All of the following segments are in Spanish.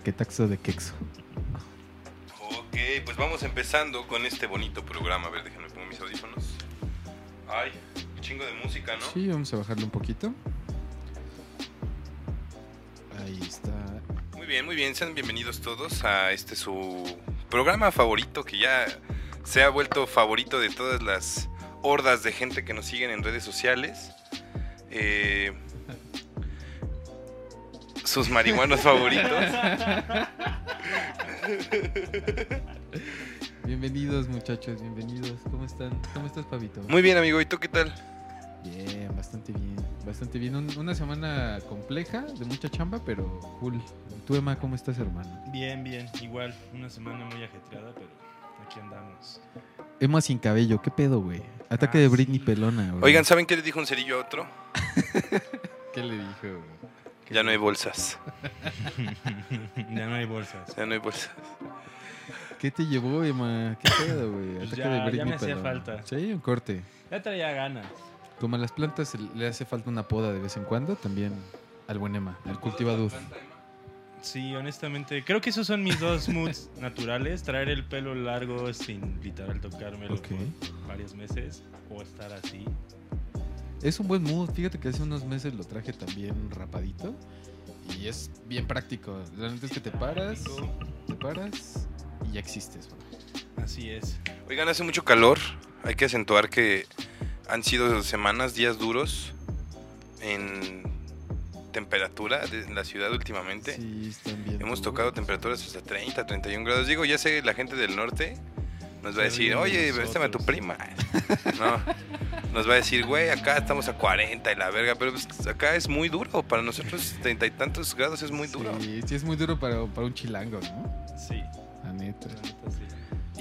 claquetaxo de quexo. Ok, pues vamos empezando con este bonito programa. A ver, déjenme pongo mis audífonos. Ay, un chingo de música, ¿no? Sí, vamos a bajarle un poquito. Ahí está. Muy bien, muy bien. Sean bienvenidos todos a este su programa favorito que ya se ha vuelto favorito de todas las hordas de gente que nos siguen en redes sociales. Eh, sus marihuanos favoritos. Bienvenidos, muchachos, bienvenidos. ¿Cómo están? ¿Cómo estás, Pavito? Muy bien, amigo. ¿Y tú qué tal? Bien, bastante bien. Bastante bien. Un- una semana compleja, de mucha chamba, pero cool. ¿Tú, Emma, cómo estás, hermano? Bien, bien. Igual, una semana muy ajetreada, pero aquí andamos. Emma sin cabello, ¿qué pedo, güey? Ataque Ah, de Britney sí. Pelona, güey. Oigan, ¿saben qué le dijo un cerillo a otro? ¿qué le dijo, güey? Ya no hay bolsas. ya no hay bolsas. Ya no hay bolsas. ¿Qué te llevó, Emma? ¿Qué pedo, güey? Pues ya- ya me hacía falta. Sí, un corte. Ya traía ganas. Como a las plantas le hace falta una poda de vez en cuando, también al buen Emma, al cultivador. Sí, honestamente, creo que esos son mis dos moods naturales. Traer el pelo largo sin literal tocármelo Ok. por varios meses o estar así. Es un buen mood. Fíjate que hace unos meses lo traje también rapadito. Y es bien práctico. Neta es que te paras, te paras y ya existes. Así es. Oigan, hace mucho calor. Hay que acentuar que han sido semanas, días duros en temperatura de- en la ciudad últimamente. Sí, están bien. Hemos duros. tocado temperaturas hasta 30, 31 grados. Digo, ya sé, la gente del norte nos va a decir, oye, nosotros". préstame a tu prima. No, nos va a decir, güey, acá estamos a 40 y la verga, pero pues, acá es muy duro. Para nosotros, treinta y tantos grados es muy duro. Sí, sí, es muy duro para, para un chilango, ¿no? Sí, La neta. la neta sí.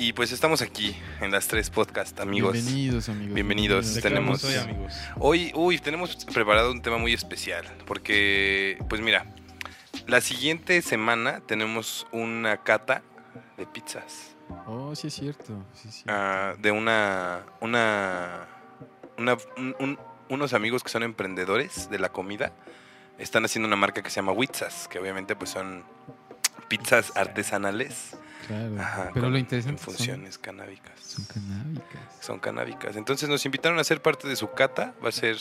Y pues estamos aquí en las tres podcast, amigos. Bienvenidos, amigos. Bienvenidos, ¿De tenemos- hoy, amigos? Hoy, uy, tenemos preparado un tema muy especial, porque, pues mira, la siguiente semana tenemos una cata de pizzas, Oh, sí es cierto. Sí, sí. ah, de una, una, una- un- un- unos amigos que son emprendedores de la comida, están haciendo una marca que se llama Witzas, que obviamente pues son pizzas artesanales, claro. ajá, Pero con- lo en interesante son, funciones canábicas. son canábicas. son canábicas. Entonces nos invitaron a ser parte de su cata. Va a ser,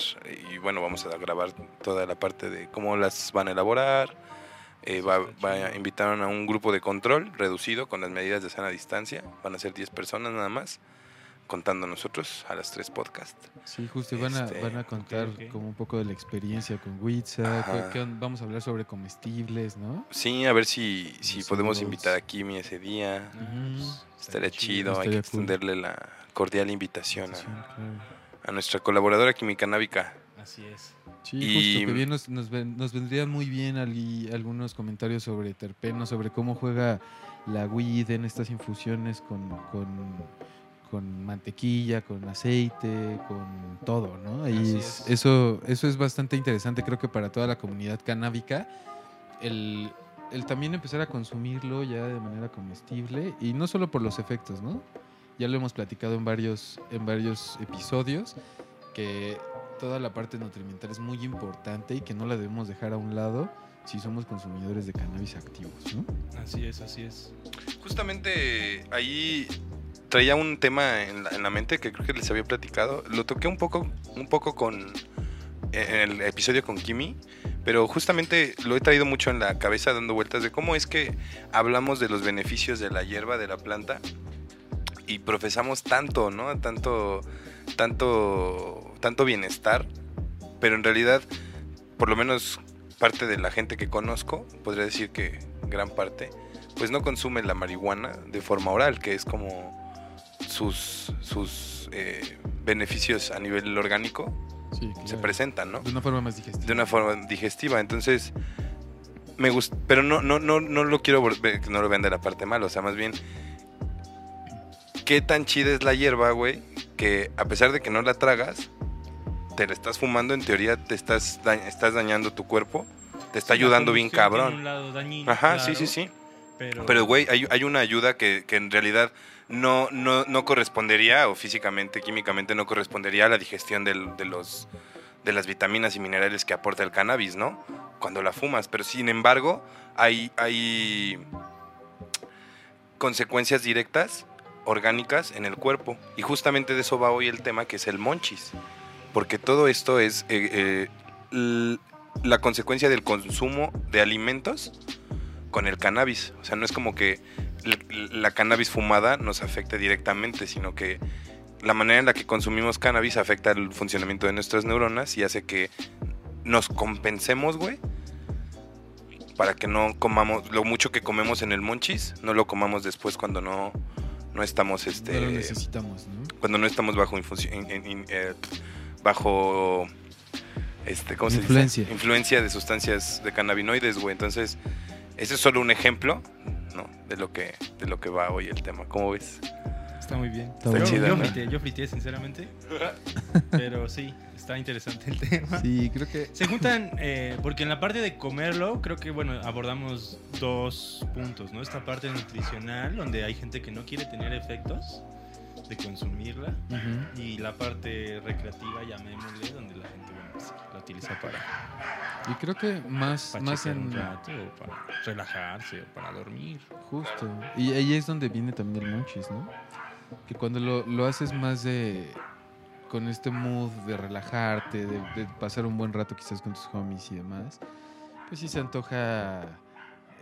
y bueno, vamos a grabar toda la parte de cómo las van a elaborar. Eh, va, va- invitaron a un grupo de control reducido con las medidas de sana distancia. Van a ser 10 personas nada más, contando nosotros a las tres podcasts. Sí, justo, y van a, Este, van a contar como un poco de la experiencia con on- vamos a hablar sobre comestibles, ¿no? Sí, a ver si, si podemos invitar a Kimi ese día. Ujú. Estaría chido, hay que cool. extenderle la cordial invitación a, claro. a nuestra colaboradora Kimi Canábica. Así es. Sí, Y- justo, que bien nos, nos, ven- nos vendrían muy bien ali- algunos comentarios sobre terpenos, sobre cómo juega la weed en estas infusiones con, con, con mantequilla, con aceite, con todo, ¿no? Ahí es- es. Eso, eso es bastante interesante, creo que para toda la comunidad canábica, el, el también empezar a consumirlo ya de manera comestible, y no solo por los efectos, ¿no? Ya lo hemos platicado en varios, en varios episodios, que toda la parte nutrimental es muy importante y que no la debemos dejar a un lado si somos consumidores de cannabis activos, ¿no? Así es, así es. Justamente ahí traía un tema en la, en la mente que creo que les había platicado. Lo toqué un poco, un poco con en el episodio con Kimi, pero justamente lo he traído mucho en la cabeza dando vueltas de cómo es que hablamos de los beneficios de la hierba, de la planta, y profesamos tanto, ¿no? Tanto, tanto, tanto bienestar, pero en realidad, por lo menos parte de la gente que conozco, podría decir que gran parte, pues no consume la marihuana de forma oral, que es como sus, sus eh, beneficios a nivel orgánico Sí, se presentan, ¿no? De una forma más digestiva. De una forma digestiva. Entonces, me gusta, pero no, no, no, no lo quiero volver- que no lo vean de la parte mala, o sea, más bien, ¿qué tan chida es la hierba, güey? Que a pesar de que no la tragas, te la estás fumando, en teoría te estás, da- estás dañando tu cuerpo, te está Sí, ayudando bien cabrón. un lado dañino, Ajá, sí, sí, sí. Pero, Pero, güey, hay, hay una ayuda que, que en realidad no, no, no correspondería, o físicamente, químicamente, no correspondería a la digestión del- de, los, de las vitaminas y minerales que aporta el cannabis, ¿no? Cuando la fumas. Pero sin embargo, hay, hay consecuencias directas, orgánicas, en el cuerpo. Y justamente de eso va hoy el tema, que es el monchis. Porque todo esto es eh, eh, la consecuencia del consumo de alimentos con el cannabis. O sea, no es como que la cannabis fumada nos afecte directamente, sino que la manera en la que consumimos cannabis afecta el funcionamiento de nuestras neuronas y hace que nos compensemos, güey, para que no comamos lo mucho que comemos en el monchis, no lo comamos después cuando no no estamos este No lo necesitamos, ¿no? cuando no estamos bajo infusi- in- in- in- eh, bajo este ¿cómo se Influencia. dice? influencia de sustancias de cannabinoides, güey. Entonces, ese es solo un ejemplo, ¿no? De lo que de lo que va hoy el tema. ¿Cómo ves? Está muy bien. Está chido, yo ¿no? friteé, yo friteé, sinceramente. Pero sí, está interesante el tema. Sí, creo que Se juntan, eh, porque en la parte de comerlo, creo que, bueno, abordamos dos puntos, ¿no? Esta parte nutricional, donde hay gente que no quiere tener efectos de consumirla, y la parte recreativa, llamémosle, donde la gente, bueno, pues, la utiliza para, Y creo que más, para más en... un rato, o para relajarse, o para dormir. Justo. Y ahí es donde viene también el monchis, ¿no? Que cuando lo, lo haces más de... Con este mood de relajarte, de, de pasar un buen rato quizás con tus homies y demás, pues sí se antoja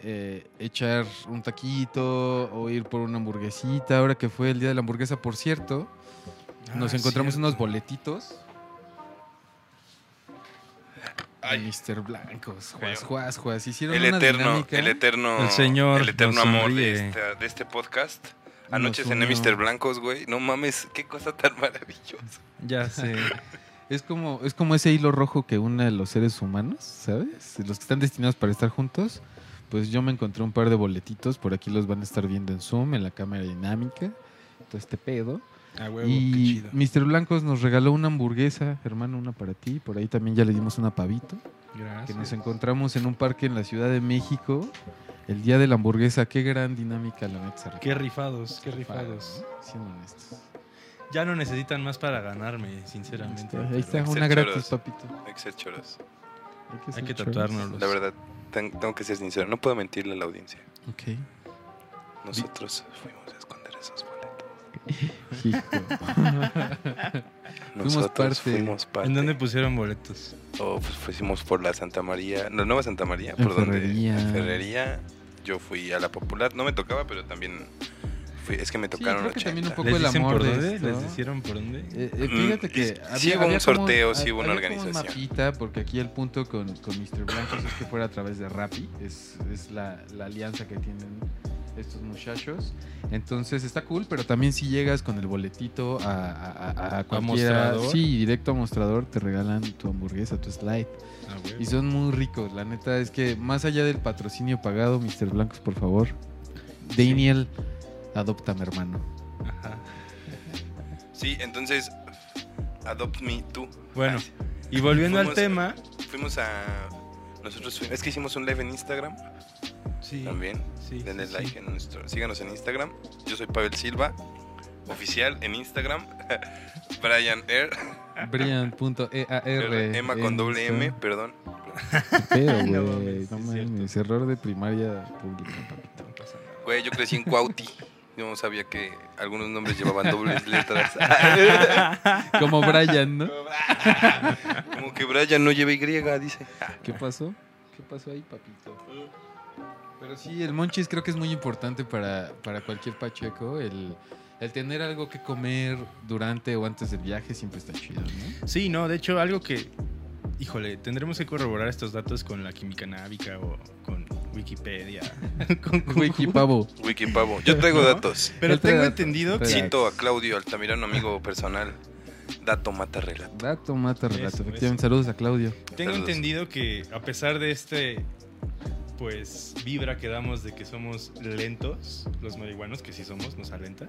eh, echar un taquito o ir por una hamburguesita. Ahora que fue el día de la hamburguesa, por cierto, nos Ah, encontramos cierto. unos boletitos. Ay. Mr. Blancos, juas, juas, juas. Hicieron El una eterno, dinámica. el eterno, El señor el eterno nos amor de, esta- de este podcast. Nos Anoche cené unió. Mr. Blancos, güey. No mames, qué cosa tan maravillosa. Ya sé. Es como, es como ese hilo rojo que une a los seres humanos, ¿sabes? Los que están destinados para estar juntos. Pues yo me encontré un par de boletitos, por aquí los van a estar viendo en Zoom, en la cámara dinámica, todo este pedo. A huevo, qué y chido. Mr. Blancos nos regaló una hamburguesa, hermano, una para ti. Por ahí también ya le dimos una pavito. Que Gracias. nos encontramos en un parque en la Ciudad de México. El día de la hamburguesa, qué gran dinámica la neta. Qué rifados, qué rifados. Siendo honestos. Ya no necesitan más para ganarme, sinceramente. Ahí está, Excel una gratis, choros. papito. Hay que ser choros. Hay que, Hay ser que choros. tatuárnoslos. La verdad, ten- tengo que ser sincero. No puedo mentirle a la audiencia. Ok. Nosotros fuimos a Nosotros parte. fuimos parte. ¿En dónde pusieron boletos? Oh, pues fuimos por la Santa María, la nueva Santa María, En por donde Ferrería. en Ferrería. Yo fui a la popular, no me tocaba, pero también fui, es que me tocaron creo que 80. también un poco ¿Les el amor por de dónde? esto. ¿Les hicieron por dónde? Eh, eh, fíjate Mm, que y- había, sí hubo un había como- sorteo, sí hubo una había como un organización. mapita, porque aquí el punto con, con Mr. Blancos es que fuera a través de Rappi, es, es la, la alianza que tienen estos muchachos. Entonces está cool, pero también si llegas con el boletito a, a, a- a cualquiera, mostrador? sí, directo a mostrador, te regalan tu hamburguesa, tu slide. Ah. Y son muy ricos, la neta es que más allá del patrocinio pagado, Mr. Blancos, por favor, Daniel, adóptame, hermano. Ajá. Sí, entonces Adopt Me tú. Bueno, y volviendo al tema. Fuimos a nosotros fuimos, es que hicimos un live en Instagram Sí, también. sí. Denle sí, like sí. en nuestro, síganos en Instagram. Yo soy Pavel Silva, oficial en Instagram. Brian Air, Brian.ear. Emma con doble M, perdón. Pero, güey, mames, no error de primaria pública, papito. No pasa nada. Güey, yo crecí en Cuauti. Yo no sabía que algunos nombres llevaban dobles letras. Como Brian, ¿no? Como que Brian no lleva Y, dice. ¿Qué pasó? ¿Qué pasó ahí, papito? Pero sí, el monchis creo que es muy importante para, para cualquier pacheco. El, el tener algo que comer durante o antes del viaje siempre está chido, ¿no? Sí, no, de hecho, algo que. Híjole, tendremos que corroborar estos datos con la química návica o con Wikipedia. con. Wikipavo. Wikipavo. Yo traigo ¿No? datos. Pero tengo datos. entendido que. Cito a Claudio Altamirano, amigo personal. Dato mata relato. Dato mata relato. Eso, Efectivamente, eso. saludos a Claudio. Tengo Saludos. entendido que a pesar de este pues vibra que damos de que somos lentos, los marihuanos, que sí somos, nos alenta.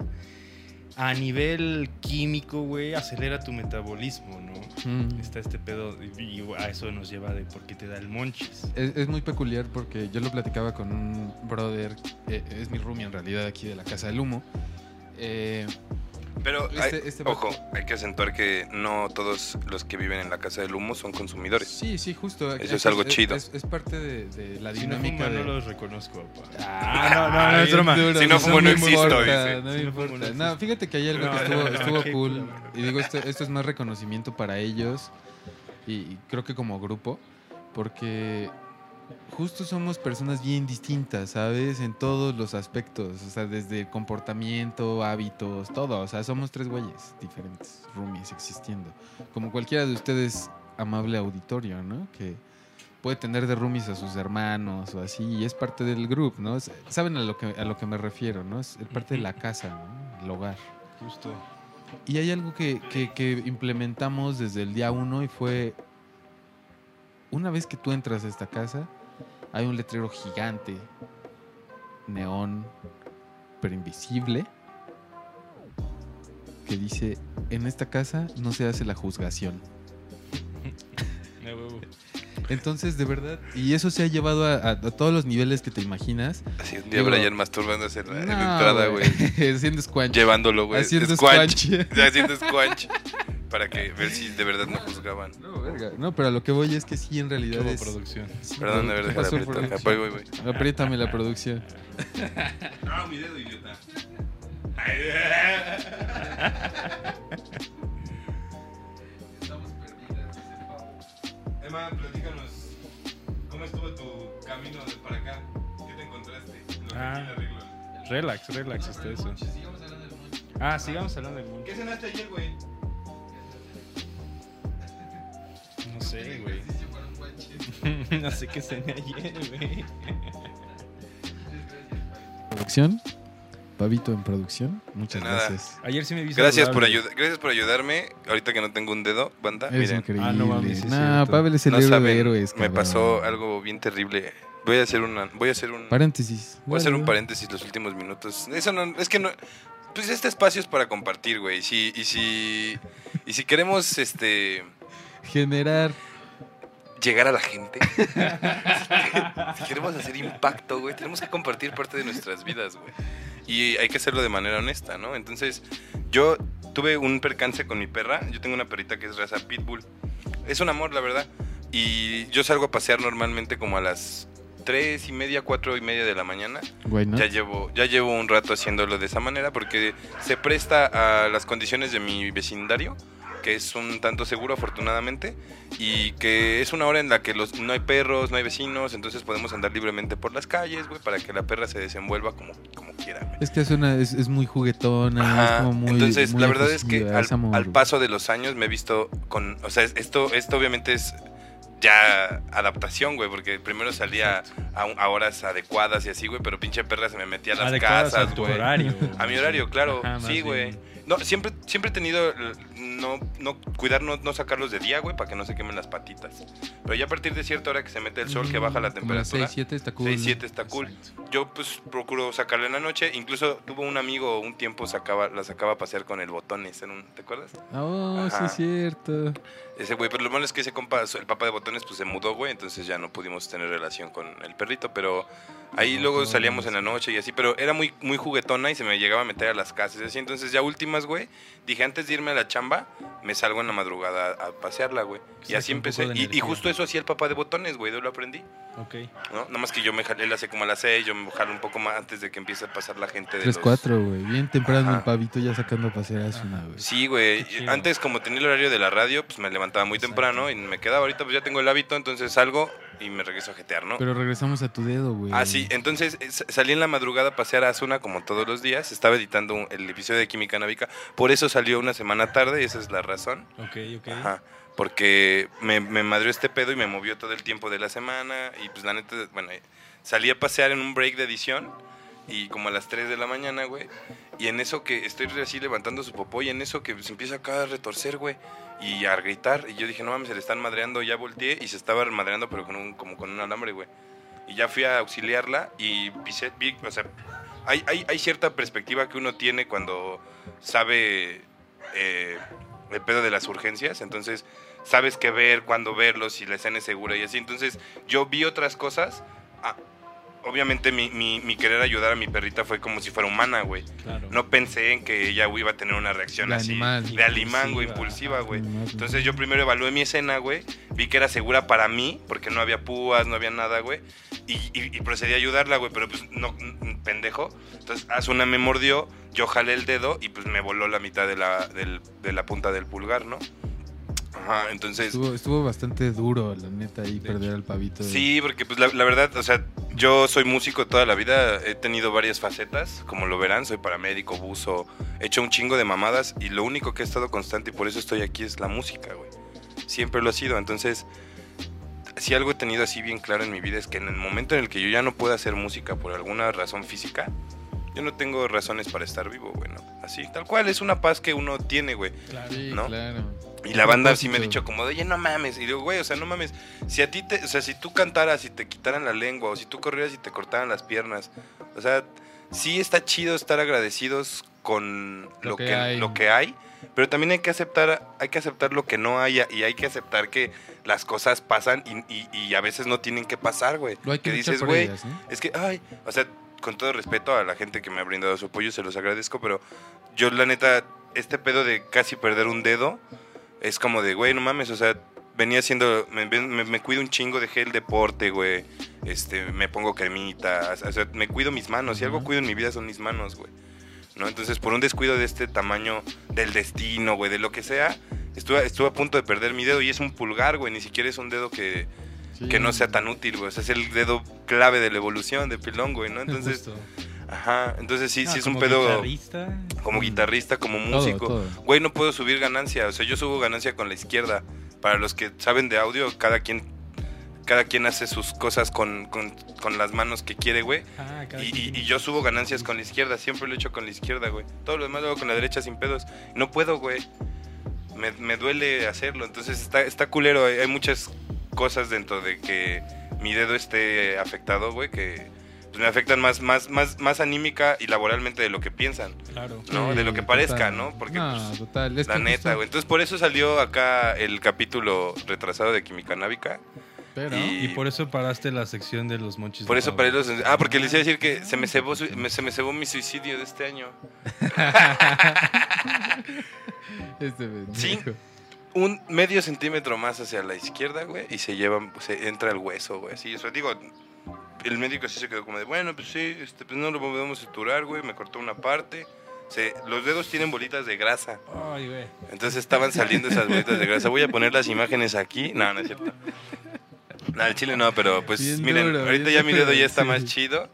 A nivel químico, güey, acelera tu metabolismo, ¿no? Mm. Está este pedo y y a eso nos lleva de por qué te da el monchis. Es, es muy peculiar porque yo lo platicaba con un brother, eh, es mi roomie en realidad aquí de la Casa del Humo. Eh, Pero, Este- hay- este ojo, hay que acentuar que no todos los que viven en la casa del humo son consumidores. Sí, sí, justo. Eso es algo chido. Es, es parte de, de la Si no dinámica de... no los reconozco, papá. Ah, no, no, no, es broma. duro, Si no fumo, no existo, importa, dice. No Si me no fumo, importa. no fíjate que hay algo No, que estuvo, no, estuvo cool. culo. Y digo, esto, esto es más reconocimiento para ellos. Y, y creo que como grupo. Porque justo somos personas bien distintas, ¿sabes? En todos los aspectos. O sea, desde comportamiento, hábitos, todo. O sea, somos tres güeyes diferentes, roomies existiendo. Como cualquiera de ustedes, amable auditorio, ¿no? Que puede tener de roomies a sus hermanos o así, y es parte del grupo, ¿no? Saben a lo que, a lo que me refiero, ¿no? Es parte de la casa, ¿no? El hogar. Justo. Y hay algo que, que- que implementamos desde el día uno y fue, una vez que tú entras a esta casa, hay un letrero gigante, neón, pero invisible, que dice, en esta casa no se hace la juzgación. De huevo. Entonces, de verdad, y eso se ha llevado a, a- a todos los niveles que te imaginas. Así un día Digo- Brian masturbándose en la, en la No, entrada, güey. Haciendo squanch. Llevándolo, güey. Haciendo Squanch. squanch. Haciendo squanch. Para que ver si de verdad no juzgaban. No, verga. No, pero a lo que voy es que sí, en realidad Como es... producción. sí, Perdón de ¿qué haber dejado pasó, producción? Voy, voy, voy. Apriétame la producción. No, mi dedo, idiota. Emma, platícanos. ¿Cómo estuvo tu camino de para acá? ¿Qué te encontraste? Lo que Ah. arreglo. Relax, relax, está eso. Ah, sigamos hablando del mundo. ¿Qué cenaste ayer, güey? Sé, güey. no sé qué cené ayer, güey. Producción. Pavito en producción. Muchas De nada. gracias. Ayer sí me vi Gracias por, ayudar, gracias por ayudarme. Ahorita que no tengo un dedo, banda. Es miren, increíble. Ah, no mames, sí es nah, cierto. Pavel es el no héroe saben, de héroes. me cabrón. pasó algo bien terrible. Voy a hacer una, voy a hacer un, Paréntesis. voy a hacer un paréntesis los últimos minutos. Eso no, es que no, pues este espacio es para compartir, güey. Y si, y si, y si queremos, este, Generar. llegar a la gente, si queremos hacer impacto, güey, tenemos que compartir parte de nuestras vidas, güey. Y hay que hacerlo de manera honesta, ¿no? Entonces, yo tuve un percance con mi perra. Yo tengo una perrita que es raza Pitbull. Es un amor, la verdad. Y yo salgo a pasear normalmente como a las tres y media, cuatro y media de la mañana. Güey, ¿no? Ya llevo, ya llevo un rato haciéndolo de esa manera porque se presta a las condiciones de mi vecindario, que es un tanto seguro afortunadamente, y que es una hora en la que los, no hay perros, no hay vecinos, entonces podemos andar libremente por las calles, güey, para que la perra se desenvuelva como, como quiera, güey. Es que es, una, es, es muy juguetona. Ajá, Es como muy, Entonces, muy la verdad es que al, paso de los años me he visto con. O sea, esto, esto obviamente es ya adaptación, güey, porque primero salía a, a horas adecuadas y así, güey, pero pinche perra se me metía a las Adecuadas casas, a tu güey. horario. A mi horario, claro. Ajá, sí, güey. No, siempre, siempre he tenido eh, no, no cuidar no, no sacarlos de día, güey, para que no se quemen las patitas. Pero ya a partir de cierta hora que se mete el sol, que baja la Mm, temperatura. 6, 7 está cool. 6, 7 está cool. Yo pues procuro sacarla en la noche. Incluso tuvo un amigo un tiempo sacaba, la sacaba a pasear con el botones. En un, ¿Te acuerdas? Oh, sí es cierto. Ese güey, pero lo malo es que ese compa, el papá de botones, pues se mudó, güey. Entonces ya no pudimos tener relación con el perrito. Pero ahí luego salíamos en la noche y así. Pero era muy, muy juguetona y se me llegaba a meter a las casas y así. Entonces ya últimas, güey, dije antes de irme a la chamba, me salgo en la madrugada a, a pasearla, güey. Y así empecé. Y, justo eso hacía el papá de botones, güey. De lo aprendí. Ok. ¿no? Nada más que yo me jalé, él hace como a las 6, yo me jalo un poco más antes de que empiece a pasar la gente de 3, los... 4, güey. Bien temprano Ajá. el pavito ya sacando a pasear a su nave. güey. Sí, güey. Antes, como tenía el horario de la radio, pues me levantaba muy Exacto. temprano y me quedaba. Ahorita, pues ya tengo el hábito, entonces salgo y me regreso a jetear, ¿no? Pero regresamos a tu dedo, güey. Ah, sí. Entonces eh, salí en la madrugada a pasear a Asuna como todos los días. Estaba editando el episodio de Química Návica. Por eso salió una semana tarde y esa es la razón. Ok, ok. Ajá. Porque me, me madrió este pedo y me movió todo el tiempo de la semana. Y pues la neta, bueno, salí a pasear en un break de edición. Y como a las 3 de la mañana, güey. Y en eso que estoy así levantando su popó. Y en eso que se empieza acá a retorcer, güey. Y a gritar. Y yo dije, no mames, se le están madreando. Ya volteé y se estaba madreando, pero con un, como con un alambre, güey. Y ya fui a auxiliarla y pisé, vi, o sea, hay, hay, hay cierta perspectiva que uno tiene cuando sabe eh, el pedo de las urgencias. Entonces, sabes qué ver, cuándo verlos, si la escena es segura y así. Entonces, yo vi otras cosas. ah, obviamente mi, mi- mi querer ayudar a mi perrita fue como si fuera humana, güey. Claro. No pensé en que ella güey, iba a tener una reacción De así animal. de alimán, güey, Impulsiva, güey. Entonces yo primero evalué mi escena, güey. Vi que era segura para mí, porque no había púas, no había nada, güey. Y, y- y procedí a ayudarla, güey, pero pues no, n- pendejo. Entonces Asuna me mordió, yo jalé el dedo y pues me voló la mitad de la, del- de la punta del pulgar, ¿no? Ajá, entonces... Estuvo, estuvo bastante duro, la neta, ahí De perder al pavito. de- Sí, porque pues la, la verdad, o sea, yo soy músico toda la vida, he tenido varias facetas, como lo verán, soy paramédico, buzo, he hecho un chingo de mamadas y lo único que he estado constante y por eso estoy aquí es la música, güey. Siempre lo ha sido, entonces, si algo he tenido así bien claro en mi vida es que en el momento en el que yo ya no pueda hacer música por alguna razón física, yo no tengo razones para estar vivo, güey, ¿no? Así, tal cual, es una paz que uno tiene, güey. Claro. Claro. Y la banda sí me ha dicho como, de, oye, no mames. Y digo, güey, o sea, no mames. Si a ti te, o sea, si tú cantaras y te quitaran la lengua, o si tú corrieras y te cortaran las piernas, o sea, sí está chido estar agradecidos con Lo lo, que que, hay. lo que hay, pero también hay que aceptar, hay que aceptar lo que no haya y hay que aceptar que las cosas pasan y, y- y a veces no tienen que pasar, güey. Lo hay que, que dices, güey, ellas, ¿no? es que, ay, o sea, con todo respeto a la gente que me ha brindado su apoyo, se los agradezco, pero yo la neta, este pedo de casi perder un dedo, es como de, güey, no mames, o sea, venía haciendo, me, me- me cuido un chingo, dejé el deporte, güey, este, me pongo cremita, o sea, me cuido mis manos, si algo cuido en mi vida son mis manos, güey. ¿No? Entonces, por un descuido de este tamaño, del destino, güey, de lo que sea, estuve, estuve a punto de perder mi dedo y es un pulgar, güey, ni siquiera es un dedo que, Sí. que no sea tan útil, güey. O sea, es el dedo clave de la evolución de pilón, güey, ¿no? Entonces. Ajá, entonces sí, No, sí es un como pedo guitarrista. como guitarrista, como músico. todo. Güey, no puedo subir ganancia, o sea, yo subo ganancia con la izquierda. Para los que saben de audio, cada quien cada quien hace sus cosas con, con, con las manos que quiere, güey. Ah, Y, y- y yo subo ganancias con la izquierda, siempre lo he hecho con la izquierda, güey. Todo lo demás lo hago con la derecha sin pedos. No puedo, güey. Me, me duele hacerlo, entonces está, está culero. Hay, hay muchas cosas dentro de que mi dedo esté afectado, güey, que pues, me afectan más, más, más, más anímica y laboralmente de lo que piensan, Claro. ¿no? Sí, de lo que parezca, total. ¿no? Porque No, pues, total. Es la que neta, güey. Entonces por eso salió acá el capítulo retrasado de Química Návica. Pero, y- Y por eso paraste la sección de los monchis. Por eso para los... Ah, porque les iba a decir que se me cebó, su- se me cebó mi suicidio de este año. este. Sí. un medio centímetro más hacia la izquierda, güey, y se lleva, se entra el hueso, güey. Así, eso digo, el médico sí se quedó como de, bueno, pues sí, este, pues no lo podemos suturar, güey, me cortó una parte. Se, los dedos tienen bolitas de grasa, Ay, güey. entonces estaban saliendo esas bolitas de grasa. Voy a poner las imágenes aquí. No, no es cierto. No, el chile no, pero pues Bien miren, duro, ahorita ya mi dedo ya está sí. más chido,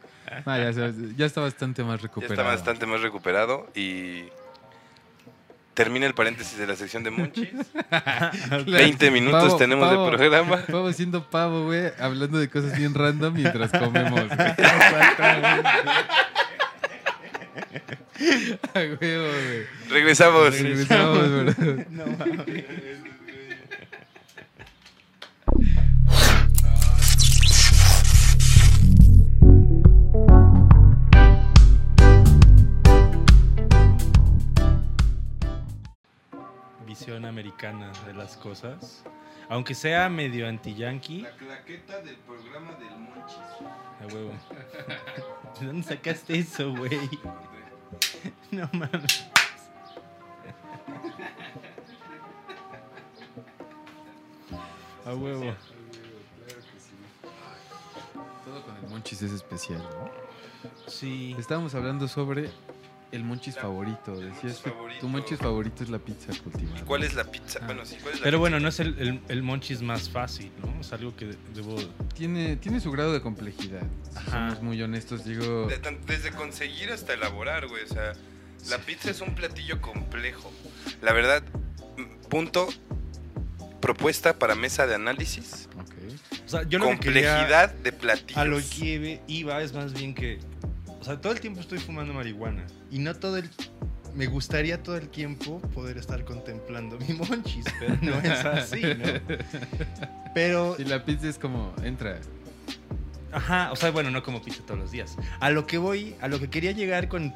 Ah, ya, ya está bastante más ya recuperado. está bastante más recuperado y termina el paréntesis de la sección de Monchis. Claro. 20 minutos Pavo, tenemos pavo. de programa. Pavo siendo pavo, güey, hablando de cosas bien random mientras comemos. güey. A huevo, güey. Regresamos. Regresamos, bro. No mames. Visión americana de las cosas. Aunque sea medio anti-yankee, claqueta del programa del Monchis. a huevo. ¿De dónde sacaste eso, güey? No mames. A huevo. Todo con el monchis es especial, ¿no? Sí. Estábamos hablando sobre el monchis favorito. Decías monchis que favorito. tu monchis favorito es la pizza cultivada. ¿Cuál es la pizza? Ah. Bueno, sí, ¿cuál es la Pero pizza? bueno, no es el, el, el monchis más fácil, ¿no? Es algo que debo... Tiene, tiene su grado de complejidad. Si Ajá. somos muy honestos, digo... Desde conseguir hasta elaborar, güey. O sea, la pizza es un platillo complejo. La verdad, punto. Propuesta para mesa de análisis. Ok. O sea, yo lo que quería- Complejidad de platillos. A lo que iba es más bien que... O sea, todo el tiempo estoy fumando marihuana. Y no todo el... Me gustaría todo el tiempo poder estar contemplando mi monchis, pero no es así, ¿no? Pero... Y la pizza es como, entra. Ajá, o sea, bueno, no como pizza todos los días. A lo que voy, a lo que quería llegar con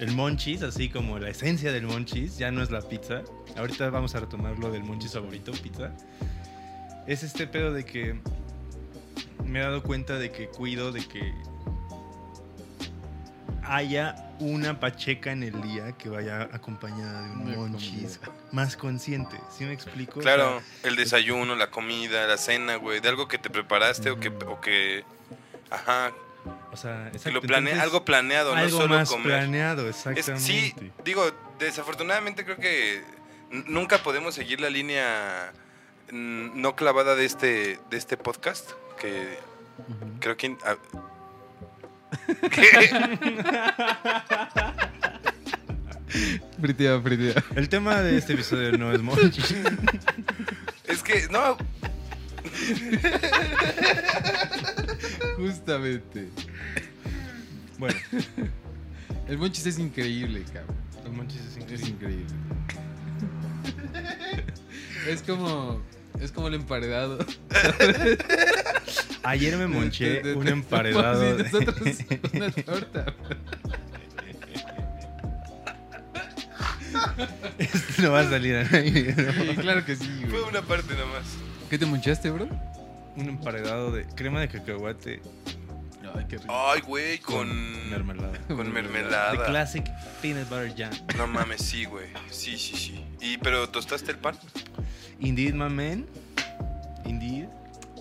el monchis, así como la esencia del monchis, ya no es la pizza. Ahorita vamos a retomar lo del monchis favorito, pizza. Es este pedo de que me he dado cuenta de que cuido de que haya una pacheca en el día que vaya acompañada de un monchis más consciente. ¿Sí me explico? O Claro, sea, el desayuno, la comida, la cena, güey, de algo que te preparaste o que o que ajá, o sea, que exacto, lo plane, entonces, algo planeado, no algo solo más comer. planeado, Es- exactamente. sí, digo, desafortunadamente creo que nunca podemos seguir la línea no clavada de este de este podcast que creo que. Fritea, fritea. El tema de este episodio no es monchis. es que no Justamente. bueno, El monchis es increíble, cabrón. los monchis es Es increíble. increíble. Es como. Es como el emparedado. Ayer me monché De- de- un de- emparedado. De- nosotros una torta. Esto no va a salir a nadie. claro que sí, fue una parte nomás. ¿Qué te monchaste, bro? Un emparedado de crema de cacahuate Ay, qué rico. Ay, güey, con mermelada. con The mermelada. classic peanut butter jam. No mames, sí, güey. Sí, sí, sí. ¿Y pero tostaste el pan? Indeed, my man. Indeed.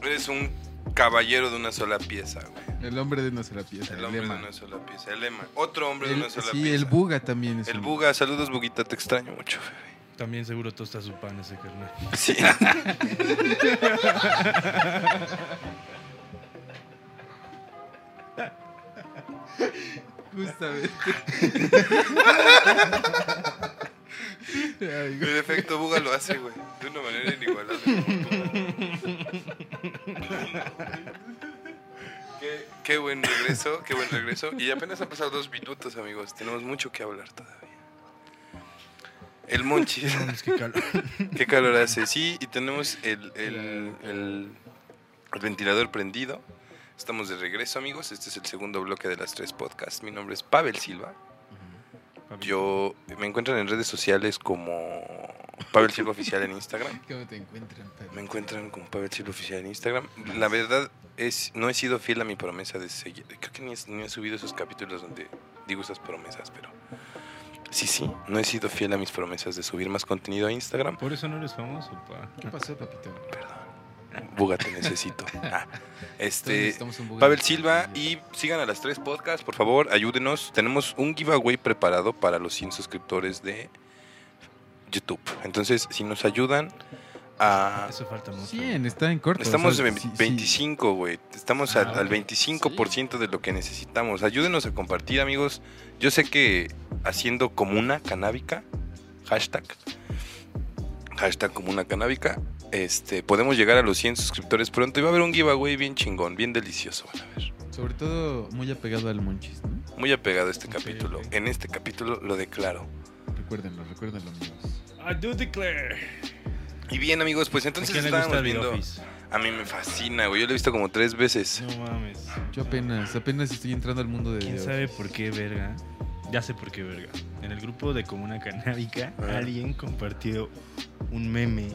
Eres un caballero de una sola pieza, güey. El hombre de una sola pieza. El hombre lema. de una sola pieza, el lema. Otro hombre de una sola sí, pieza. el buga también es El un- buga, saludos buguita, te extraño mucho, bebé. También seguro tosta su pan ese carnal. Sí. Justamente. Güey. El efecto buga lo hace, güey. De una manera inigualable. Qué, qué buen regreso, qué buen regreso. Y apenas han pasado dos minutos, amigos. Tenemos mucho que hablar todavía. El monchis. Mames, qué calor. Qué calor hace. Sí, y tenemos el, el- el- el ventilador prendido. Estamos de regreso, amigos. Este es el segundo bloque de las tres podcasts. Mi nombre es Pavel Silva. Yo me encuentran en redes sociales como Pavel Silva Oficial en Instagram. ¿Cómo te encuentran? Me encuentran como Pavel Silva Oficial en Instagram. La verdad es, no he sido fiel a mi promesa de seguir. Creo que ni, he- ni he subido esos capítulos donde digo esas promesas, pero sí, sí, no he sido fiel a mis promesas de subir más contenido a Instagram. Por eso no eres famoso, pa. ¿Qué pasó, papito? Perdón. Buga, te necesito. Ah, este, un. Pavel Silva y sigan a las tres podcasts, por favor, ayúdenos. Tenemos un giveaway preparado para los 100 suscriptores de YouTube. Entonces, si nos ayudan a... Eso falta mucho. 100, está en corto. Estamos o sea, en sí, sí. 25, güey. Estamos Ah, al, al ok. 25% de lo que necesitamos. Ayúdenos a compartir, amigos. Yo sé que haciendo comuna canábica, hashtag, hashtag comuna canábica, este, podemos llegar a los 100 suscriptores pronto y va a haber un giveaway bien chingón, bien delicioso, van a ver. Sobre todo muy apegado al monchis, ¿no? Muy apegado a este capítulo. En este capítulo lo declaro. Recuérdenlo, recuérdenlo, amigos. I do declare. Y bien, amigos, pues ¿A entonces estábamos viendo. Office? A mí me fascina, güey. Yo lo he visto como tres veces. No mames. Yo apenas, apenas estoy entrando al mundo de ¿Quién sabe por qué, verga? Ya sé por qué, verga. En el grupo de Comuna Canábica, Ah. alguien compartió un meme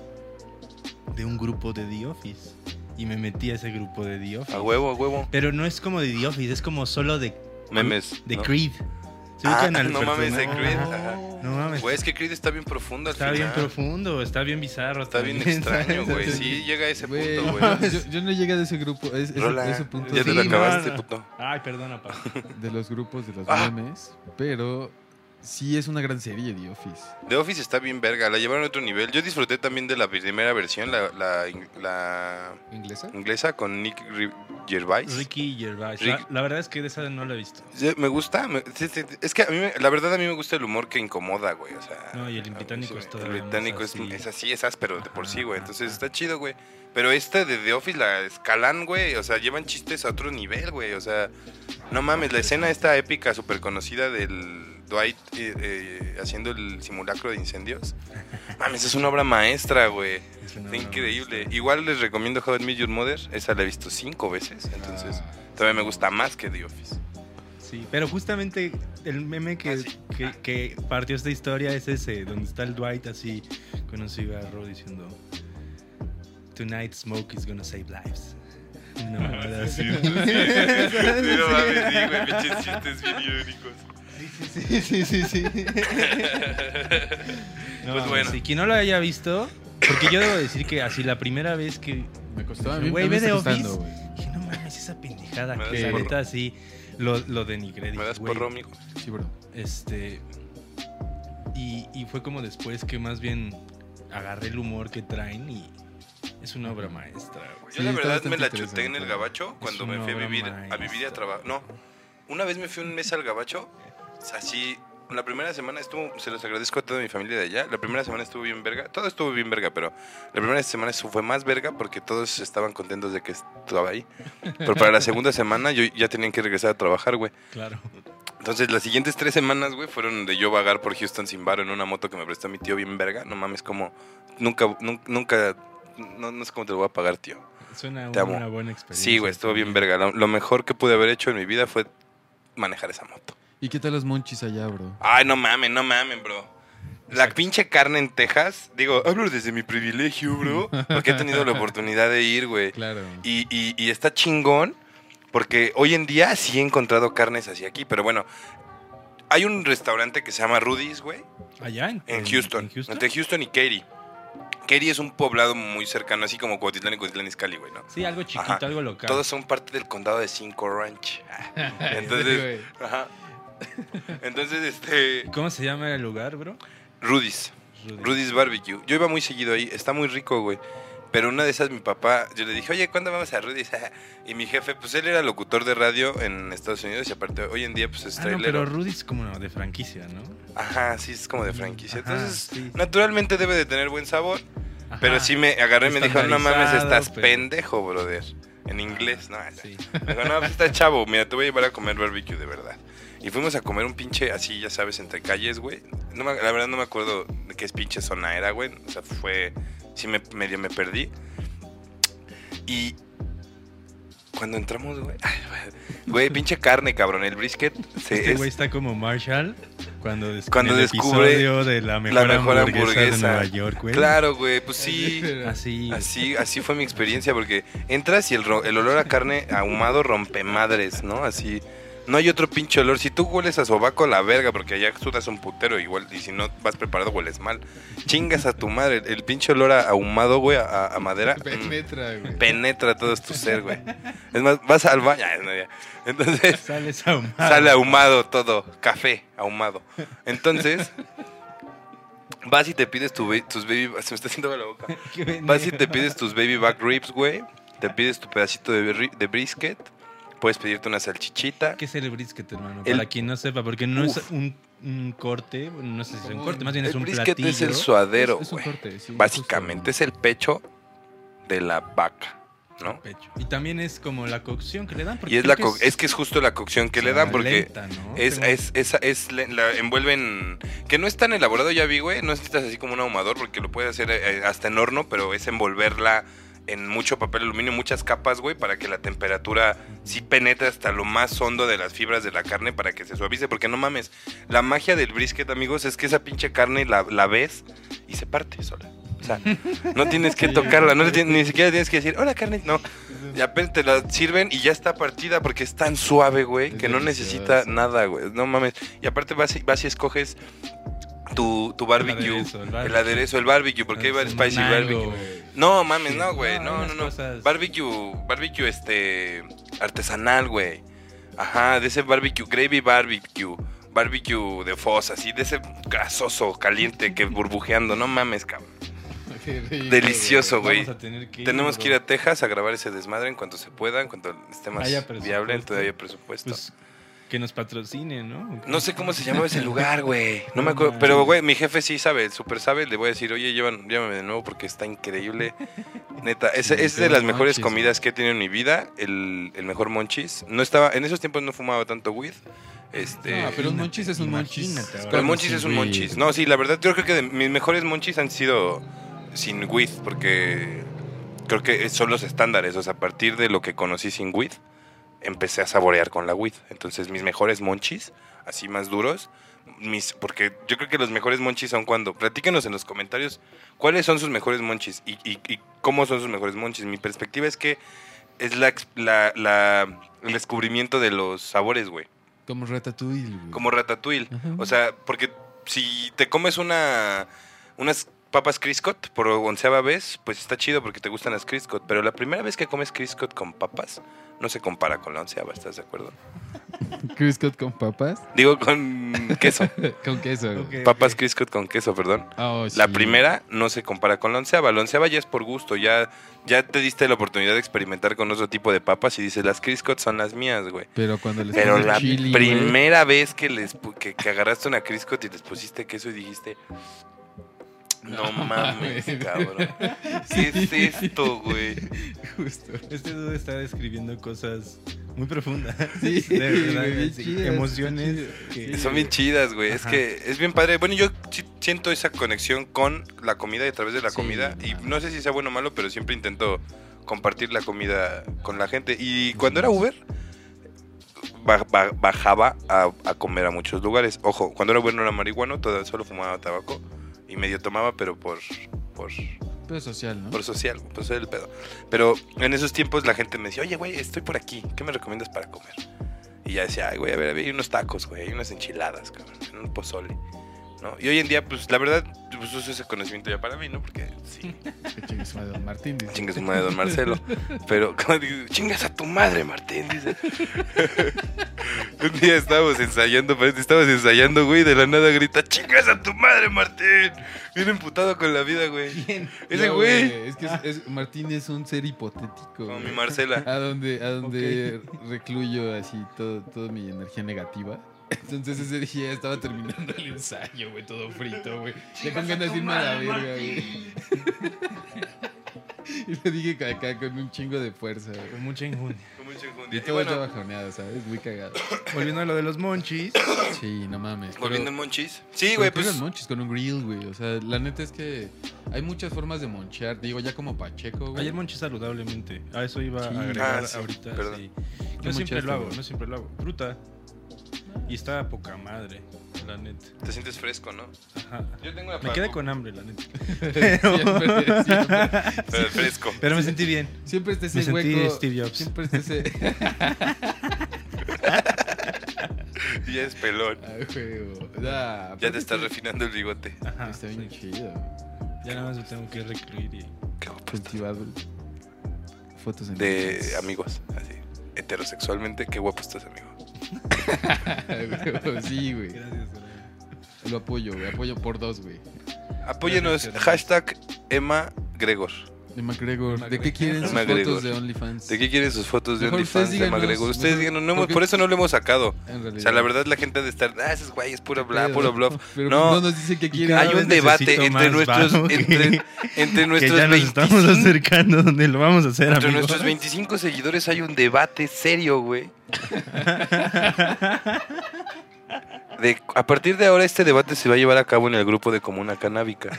de un grupo de The Office. Y me metí a ese grupo de The Office. A huevo, a huevo. Pero no es como de The Office, es como solo de, Memes. de ¿no? Creed. ¿Se Ah, al no mames, de? Creed. Ajá. No mames. Güey, es que Creed está bien profundo al Está bien profundo, está bien bizarro. Está bien también, extraño, güey. Sí, llega a ese Güey, punto, güey. yo, yo no llegué a ese grupo, a ese, Rola, ese punto ya te lo acabaste, no, no. puto. Ay, perdona, pa. de los grupos de los Ah. memes, pero sí es una gran serie The Office. The Office está bien verga, la llevaron a otro nivel. Yo disfruté también de la primera versión, la, la, la ¿Inglesa? inglesa con Nick Gervais. Ricky Gervais. Rick- La, la verdad es que de esa no la he visto. Sí, Me gusta, me- es que a mí, me- la verdad a mí me gusta el humor que incomoda, güey. O sea, No, y el británico sí es todavía El británico es, así. es así, es áspero de por sí, güey. Entonces ajá. está chido, güey. Pero esta de The Office la escalan, güey. O sea, llevan chistes a otro nivel, güey. O sea, no mames, la escena esta épica, súper conocida del Dwight eh, eh, haciendo el simulacro de incendios. Mames, es una obra maestra, güey. Es Está increíble. maestra. Igual les recomiendo How I Met Your Mother. Esa la he visto cinco veces. Entonces, Ah, todavía me gusta más que The Office. Sí, pero justamente el meme que, Ah, sí. que, que partió esta historia es ese, donde está el Dwight así con un cigarro diciendo Tonight smoke is gonna save lives. No, ahora sí. Sí, no mames, sí, güey, pinches chistes bien irónicos. Sí, sí, sí, sí. No, Pues bueno. sí, quien no lo haya visto, porque yo debo decir que así la primera vez que Me costó a mí. Güey, ve de Office. dije, no mames, esa pendejada que la neta sí lo, lo denigré. ¿Me das porro, amigo? Sí, bro. Este. Y, y fue como después que más bien agarré el humor que traen y es una obra maestra, güey. Yo Sí, la verdad me la chuté en el gabacho cuando me fui a vivir, a vivir y a trabajar. No, una vez me fui un mes al gabacho, así, la primera semana estuvo, se los agradezco a toda mi familia de allá, la primera semana estuvo bien verga, todo estuvo bien verga, pero la primera semana eso fue más verga porque todos estaban contentos de que estaba ahí. Pero para la segunda semana yo ya tenían que regresar a trabajar, güey. Claro. Entonces las siguientes tres semanas, güey, fueron de yo vagar por Houston sin varo en una moto que me prestó mi tío bien verga. No mames, como nunca, nun- nunca, no, no sé cómo te lo voy a pagar, tío. Suena Te amo. una buena experiencia. Sí, güey, estuvo bien verga. Lo, lo mejor que pude haber hecho en mi vida fue manejar esa moto. ¿Y qué tal los monchis allá, bro? Ay, no mamen, no mamen, bro. La pinche carne en Texas, digo, hablo desde mi privilegio, bro, porque he tenido la oportunidad de ir, güey. Claro. Y, y- y está chingón, porque hoy en día sí he encontrado carnes así aquí, pero bueno, hay un restaurante que se llama Rudy's, güey, Allá en, en Houston, en Houston. entre Houston y Katy. Katy es un poblado muy cercano, así como Cuautitlán y Cuautitlán Izcalli, güey, ¿no? Sí, algo chiquito, Ajá. algo local. Todos son parte del condado de Cinco Ranch. Entonces, ajá. Entonces, este, ¿Cómo se llama el lugar, bro? Rudy's. Rudy. Rudy's Barbecue. Yo iba muy seguido ahí, está muy rico, güey. Pero una de esas, mi papá, yo le dije, oye, ¿cuándo vamos a Rudy's? y mi jefe, pues él era locutor de radio en Estados Unidos y aparte, hoy en día, pues es Ah, no, pero Rudy es como de franquicia, ¿no? Ajá, sí, es como de franquicia. Ajá, Entonces, sí. naturalmente debe de tener buen sabor. Ajá. Pero sí me agarré y me dijo, no mames, estás pero- pendejo, brother. En inglés, no. Sí. Me dijo, no, pues está chavo, mira, te voy a llevar a comer barbecue de verdad. Y fuimos a comer un pinche así, ya sabes, entre calles, güey. No me- la verdad no me acuerdo de qué pinche zona era, güey. O sea, fue... Sí, me, medio me perdí. Y... Cuando entramos, güey... Güey, pinche carne, cabrón. El brisket se, Este es- güey está como Marshall cuando, des- Cuando descubre episodio de la mejor, mejor hamburguesa, hamburguesa. de Nueva York, güey. Claro, güey, pues sí. Así. Así, así fue mi experiencia, porque entras y el, el olor a carne ahumado rompe madres, ¿no? Así. No hay otro pinche olor. Si tú hueles a sobaco, la verga, porque allá sudas un putero igual. Y si no vas preparado, hueles mal. Chingas a tu madre. El, el pinche olor a ahumado, güey, a, a madera. mm, Penetra, güey. penetra todo tu ser, güey. Es más, vas al baño. Entonces, Sales ahumado. sale ahumado todo. Café ahumado. Entonces, vas y te pides tu, tus baby. Se me está haciendo la boca. Vas y te pides tus baby back ribs, güey. Te pides tu pedacito de brisket. Puedes pedirte una salchichita. ¿Qué es el brisket, hermano? El- Para quien no sepa, porque no es un, un corte, no sé si es un corte, más bien es El un brisket platillo. es el suadero, Es un corte, sí. Básicamente es el pecho de la vaca, ¿no? pecho. Y también es como la cocción que le dan. porque Y es la co- es que es justo la cocción que le dan porque lenta, ¿no? es, Tengo- es, es, es la envuelven que no es tan elaborado ya vi, güey, no necesitas así como un ahumador porque lo puedes hacer eh, hasta en horno, pero es envolverla en mucho papel aluminio, muchas capas, güey, para que la temperatura sí penetre hasta lo más hondo de las fibras de la carne para que se suavice, porque no mames, la magia del brisket, amigos, es que esa pinche carne la, la ves y se parte sola. O sea, no tienes que tocarla, no tienes- ni siquiera tienes que decir, hola carne, no. Y apenas te la sirven y ya está partida porque es tan suave, güey, que no necesita nada, güey. No mames. Y aparte vas y, vas y escoges tu, tu barbecue, aderezo, el el, barbecue. aderezo, el barbecue, porque hay spicy barbecue. No mames, no, güey, No, no, no, cosas- Barbecue, barbecue este artesanal, güey. Ajá, de ese barbecue, gravy barbecue, barbecue de fosa, así, de ese grasoso, caliente, que burbujeando, no mames, cabrón. Delicioso, güey. Que ir, Tenemos que ir a Texas a grabar ese desmadre en cuanto se pueda, en cuanto esté más viable, todavía presupuesto. Pues que nos patrocine, ¿no? no sé cómo se llamaba ese lugar, güey. No me acuerdo. Pero, güey, mi jefe sí sabe, súper sabe. Le voy a decir, oye, llevan, llévame de nuevo porque está increíble. Neta, es, Sí, es de las mejores monchis, comidas que he tenido en mi vida. El, el mejor monchis. No estaba, en esos tiempos no fumaba tanto weed. Este. No, pero un monchis es un monchis. Pero el monchis es un monchis. No, sí, la verdad, yo creo que de mis mejores monchis han sido sin weed, porque creo que son los estándares. O sea, a partir de lo que conocí sin weed, empecé a saborear con la weed. Entonces, mis mejores monchis, así más duros, mis, porque yo creo que los mejores monchis son cuando. Platíquenos en los comentarios cuáles son sus mejores monchis y, y- y cómo son sus mejores monchis. Mi perspectiva es que es la, ex- la- la- el descubrimiento de los sabores, güey. Como Ratatouille, güey. Como Ratatouille. Ajá. O sea, porque si te comes una unas papas Criscot por onceava vez, pues está chido porque te gustan las Criscot. Pero la primera vez que comes Criscot con papas, no se compara con la onceava, ¿estás de acuerdo? Chris Scott con papas. Digo, con queso. con queso. papas Criscot con queso, perdón. Oh, La sí. primera no se compara con la onceava. La onceava ya es por gusto, ya, ya te diste la oportunidad de experimentar con otro tipo de papas y dices, las Criscot son las mías, güey. Pero cuando les Pero la chili, güey, primera vez que les que, que agarraste una Criscot y les pusiste queso y dijiste, no mames, cabrón. ¿Qué es esto, güey? Justo. Este dude está describiendo cosas muy profundas. Sí, de verdad, bien sí, chidas, emociones. bien que- Son bien chidas, güey. Es que es bien padre. Bueno, yo siento esa conexión con la comida y a través de la Sí, comida. Y no sé si sea bueno o malo, pero siempre intento compartir la comida con la gente. Y cuando era Uber, ba- ba- bajaba a, a comer a muchos lugares. Ojo, cuando era Uber no era marihuano, todo, solo fumaba tabaco. Y medio tomaba, pero por, por, Pero social, ¿no? por social, por ser el pedo. Pero en esos tiempos la gente me decía, oye, güey, estoy por aquí, ¿qué me recomiendas para comer? Y ya decía, ay, güey, a ver, a ver, hay unos tacos, güey, hay unas enchiladas, cabrón, un pozole, ¿no? Y hoy en día, pues, la verdad, pues uso ese conocimiento ya para mí, ¿no? Porque, sí, Que chingue su madre, Don Martín. dice. su madre, don Marcelo. Pero, como digo, chingas a tu madre, Martín, dice. un día estábamos ensayando, parece, estábamos ensayando, güey, de la nada grita, chingas a tu madre, Martín. Bien emputado con la vida, güey. Ese No, güey. Es que es- es- Martín es un ser hipotético. Como güey. mi Marcela. A donde, a donde recluyo así todo, toda mi energía negativa. Entonces ese día estaba terminando el ensayo, güey, todo frito, güey. Ya con ganas de irme a la verga, güey. Y lo dije acá con un chingo de fuerza, güey. Con mucha injundia. Con mucha Y enjundia. Y todo bueno, estaba bajoneado, ¿sabes? Muy cagado. Volviendo a lo de los monchis. Sí, no mames. volviendo en Monchis. Sí, pero güey, ¿qué pues. eran monchis con un grill, güey. O sea, la neta es que hay muchas formas de monchear. Digo, ya como Pacheco, güey. Ayer monchis saludablemente. A eso iba Sí. a agregar Ah, sí, ahorita. perdón. sí. ¿Qué No siempre lo hago, no siempre lo hago. Fruta. Y está poca madre, la neta. Te sientes fresco, ¿no? Ajá. Yo tengo una Me quedé con hambre, la neta. siempre, siempre, Pero fresco. Pero me sentí bien. siempre está ese Me sentí hueco. Steve Jobs. Siempre está ese. Y ya es pelón. Ah, Ya te estás que- refinando el bigote. Ajá. Está bien sí. chido. Ya nada más me tengo que recluir y. Qué guapo estás. Cultivado. Fotos en De amigos, así. Heterosexualmente, qué guapo estás, amigo. Sí, güey. Gracias, Lo apoyo, güey. Apoyo por dos, güey. Apóyenos, hashtag Emma Gregor. De McGregor. ¿De qué quieren sus fotos de OnlyFans? ¿De qué quieren sus fotos de Mejor OnlyFans ustedes de Emma díganos, Gregor? Ustedes díganos, no por eso no lo hemos sacado. O sea, la verdad la gente ha de estar, ah, esos güeyes, pura bla, puro bluff. Pero No. no nos dicen qué quieren. Hay un debate entre nuestros, que- entre, entre Que nuestros ya nos 25 estamos acercando donde lo vamos a hacer, Entre amigos. nuestros 25 seguidores hay un debate serio, güey. De, a partir de ahora este debate se va a llevar a cabo en el grupo de Comuna Canábica.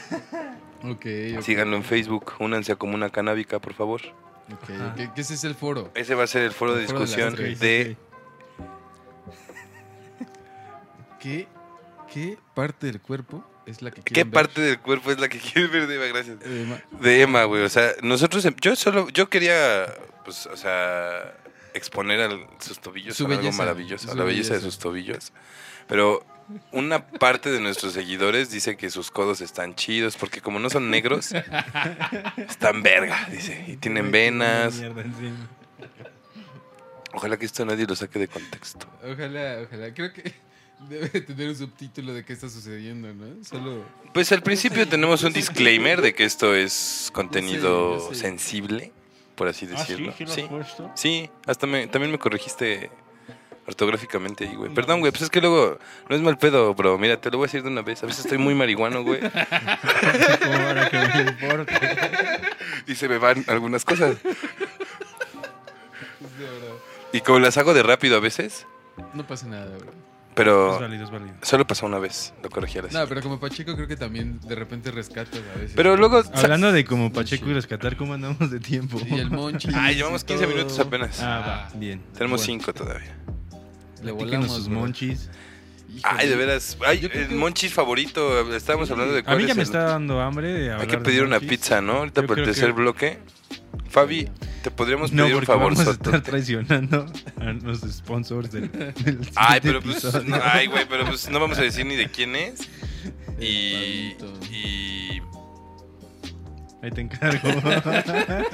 Ok, ok. Síganlo en Facebook, únanse a Comuna Canábica, por favor. Ok, Ajá. ok, que ese es el foro. Ese va a ser el foro de El foro de las discusión tres. de... ¿Qué, ¿Qué parte del cuerpo es la que ¿Qué ver? parte del cuerpo es la que quieres ver de Eva? Gracias. Eh, ma- De Emma, güey. O sea, nosotros... em- Yo solo... Yo quería, pues, o sea... Exponer al- sus tobillos Su a algo belleza, maravilloso. su la belleza de belleza. sus tobillos. Pero... Una parte de nuestros seguidores dice que sus codos están chidos porque como no son negros, están verga, dice. Y tienen venas. Ojalá que esto nadie lo saque de contexto. Ojalá, ojalá. Creo que debe tener un subtítulo de qué está sucediendo, ¿no? Solo. Pues al principio tenemos un disclaimer de que esto es contenido sensible, por así Ah, decirlo. sí, sí lo has Sí, puesto. sí, hasta me, también me corregiste ortográficamente ahí, güey. Perdón, güey, pues es que luego no es mal pedo, bro. Mira, te lo voy a decir de una vez. A veces estoy muy marihuano, güey, para que me importe. y se me van algunas cosas. Y como las hago de rápido a veces, No pasa nada, bro. Es pero válido, es válido. solo pasó una vez, lo corregí ahora sí. No, pero como Pacheco creo que también de repente rescatas a veces. Pero luego... Hablando de como Pacheco y rescatar, ¿cómo andamos de tiempo? Y el Monchi. Ay, llevamos 15 minutos apenas. Ah, va, bien. Tenemos Bueno, 5 todavía. Le platíquenos volamos, sus bro. monchis. Híjole. Ay, de veras. Ay, el que- monchis favorito. Estábamos hablando de A cuál mí es ya me el- está dando hambre de Hay que de pedir una pizza, ¿no? Ahorita Yo por el tercer que- bloque. Fabi, Te podríamos No, pedir un porque favor, vamos a estar traicionando a los sponsors del, del Ay, pero pues, no, ay, güey, pero pues no vamos a decir ni de quién es. Y, Ahí te encargo.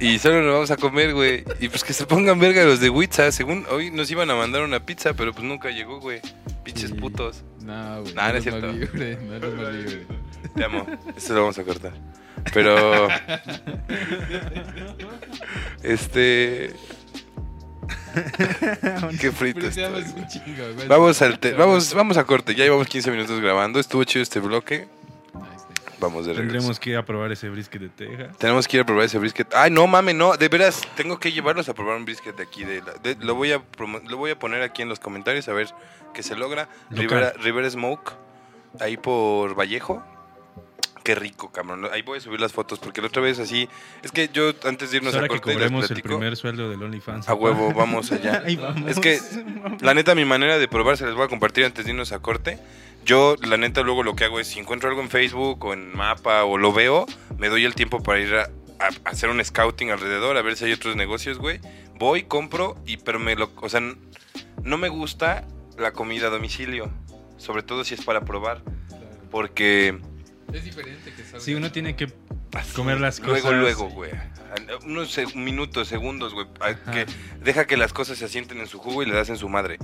y solo nos vamos a comer, güey. Y pues que se pongan verga los de Witza. Según hoy nos iban a mandar una pizza, pero pues nunca llegó, güey. Pinches Sí. putos. No, güey. Nah, no es cierto. no los malvibre. Te amo. Esto lo vamos a cortar. Pero. Este. Qué frito estoy, chingo. Vamos al te- vamos, vamos a corte. Ya llevamos 15 minutos grabando. Estuvo chido este bloque. Nice. Vamos de regreso. Tendremos que aprobar ese brisket de Texas. Tenemos que ir a probar ese brisket. Ay, no mames, no. De veras, tengo que llevarlos a probar un brisket de aquí. De, la- de- lo, voy a lo voy a poner aquí en los comentarios a ver qué se logra. Rivera, Rivera Smoke, ahí por Vallejo. Qué rico, cabrón. Ahí voy a subir las fotos porque la otra vez así. Es que yo antes de irnos Pues ahora a que corte les cobremos el platico. primer sueldo del OnlyFans. A huevo, vamos allá. Ahí vamos. Es que, la neta, mi manera de probar se les voy a compartir antes de irnos a corte. Yo, la neta, luego lo que hago es si encuentro algo en Facebook o en Mapa o lo veo, me doy el tiempo para ir a, a- a hacer un scouting alrededor, a ver si hay otros negocios, güey. Voy, compro, y pero me lo. O sea, no me gusta la comida a domicilio. Sobre todo si es para probar. Claro. Porque. Es diferente que salga. Sí, uno tiene que así, Comer las luego, cosas. Luego, güey. Unos minutos, segundos, güey. Que deja que las cosas se asienten en su jugo y le das en su madre.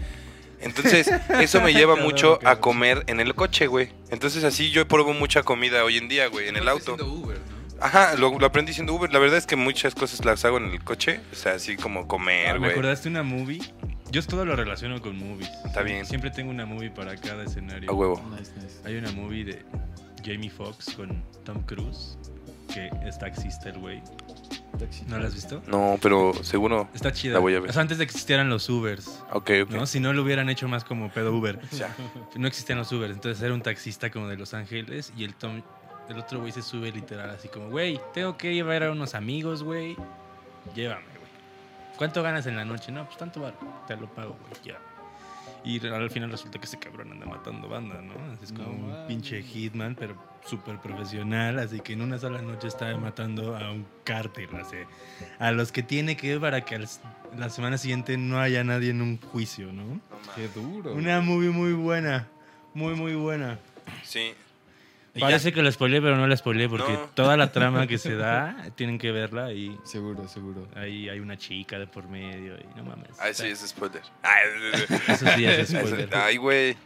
Entonces, eso me lleva mucho a comer en el coche, güey. Entonces, así yo pruebo mucha comida hoy en día, güey, en el auto. Haciendo Uber, ¿no? Ajá, lo, lo aprendí siendo Uber. La verdad es que muchas cosas las hago en el coche. O sea, así como Ah, comer, ¿Me güey. acordaste una movie? Yo todo lo relaciono con movies. Está bien. Siempre tengo una movie para cada escenario. a huevo. Nice, nice. Hay una movie de Jamie Foxx con Tom Cruise, que es taxista el güey. ¿No la has visto? No, pero seguro. Está chida. La voy a ver. O sea, antes de que existieran los Ubers, Ok, ok. ¿no? Si no lo hubieran hecho más como pedo Uber. Ya. No existían los Ubers, entonces era un taxista como de Los Ángeles y el Tom, el otro güey se sube literal así como, güey, tengo que llevar a unos amigos, güey. Llévame, güey. ¿Cuánto ganas en la noche? No, pues tanto bar, te lo pago, güey, ya. Y al final resulta que ese cabrón anda matando banda, ¿no? Es como No un pinche hitman, pero súper profesional, así que en una sola noche está matando a un cártel, así, a los que tiene que ver para que al- la semana siguiente no haya nadie en un juicio, ¿no? Qué duro. Una movie muy buena. Muy, muy buena. Sí. Parece que lo spoileé, pero no la spoileé porque No. toda la trama que se da tienen que verla y Seguro, seguro. ahí hay una chica de por medio y no mames. ya- Ay, sí, es spoiler. Ay, Eso sí es spoiler. Ay, güey.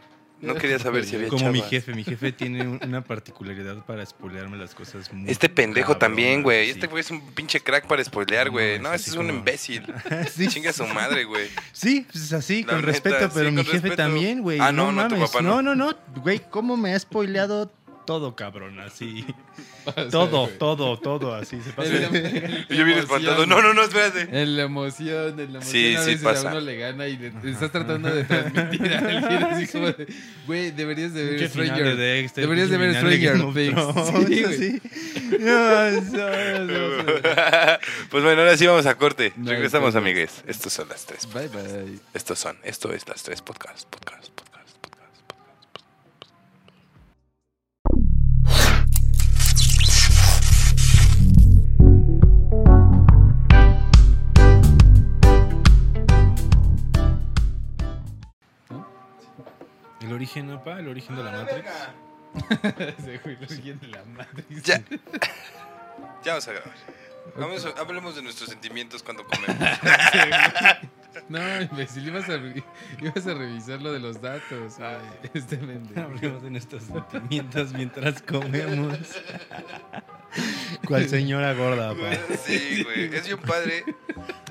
No quería saber si había Como mi jefe, mi jefe tiene un- una particularidad para spoilearme las cosas muy Este pendejo también, güey. sí. Este güey es un pinche crack para spoilear, güey. No, No, es ese es un como- imbécil. sí, Chinga su madre, güey. Sí, pues así, La con neta, respeto, sí, pero mi jefe respeto. también, güey. Ah, no, no, no, tu mames. papá no, no. no, no, güey, ¿cómo me ha spoileado todo, cabrón? Así. Todo, todo, todo, así se pasa. Y yo bien espantado. No, no, no, espérate. En la emoción, en la emoción Sí, a sí veces pasa. a uno le gana y le, estás tratando de transmitir a alguien así como de, güey, deberías de ver Stranger. de Dexter, Deberías de ver Stranger Things. Sí, güey. sí. No, no, no, no. pues bueno, ahora sí vamos a corte. No, Regresamos, amigues. Estos son las tres. Bye, bye. Estos son, esto es las tres podcasts, podcast, podcast, podcast, origen, apa, el origen de la Matrix. Ese güey lo sigue de la Matrix. Ya. Ya vamos a grabar. Vamos a- hablemos de nuestros sentimientos cuando comemos. No, imbécil, ibas a, re- ibas a revisar lo de los datos, güey. Este pendejo. Hablemos de nuestros sentimientos mientras comemos. ¿Cuál señora gorda, pa? Sí, güey. Es bien padre.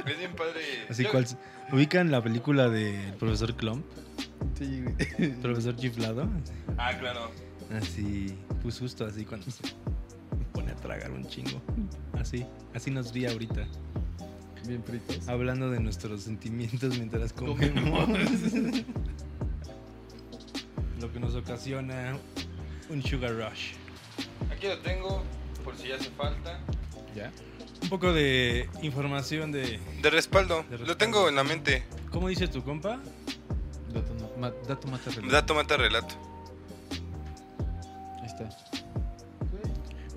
Es bien padre. Así Yo- cual. ¿Ubican la película del profesor Clump? Sí, güey. Profesor chiflado. Ah, claro. Así, pues justo así cuando se pone a tragar un chingo. Así, así nos vi ahorita. Bien fritos. Hablando de nuestros sentimientos mientras comemos. Lo que nos ocasiona un sugar rush. Aquí lo tengo, por si hace falta. ¿Ya? Un poco de información de. De respaldo. De Lo respaldo. tengo en la mente. ¿Cómo dice tu compa? Dato, no- ma- dato mata relato. Dato mata relato. Ahí está.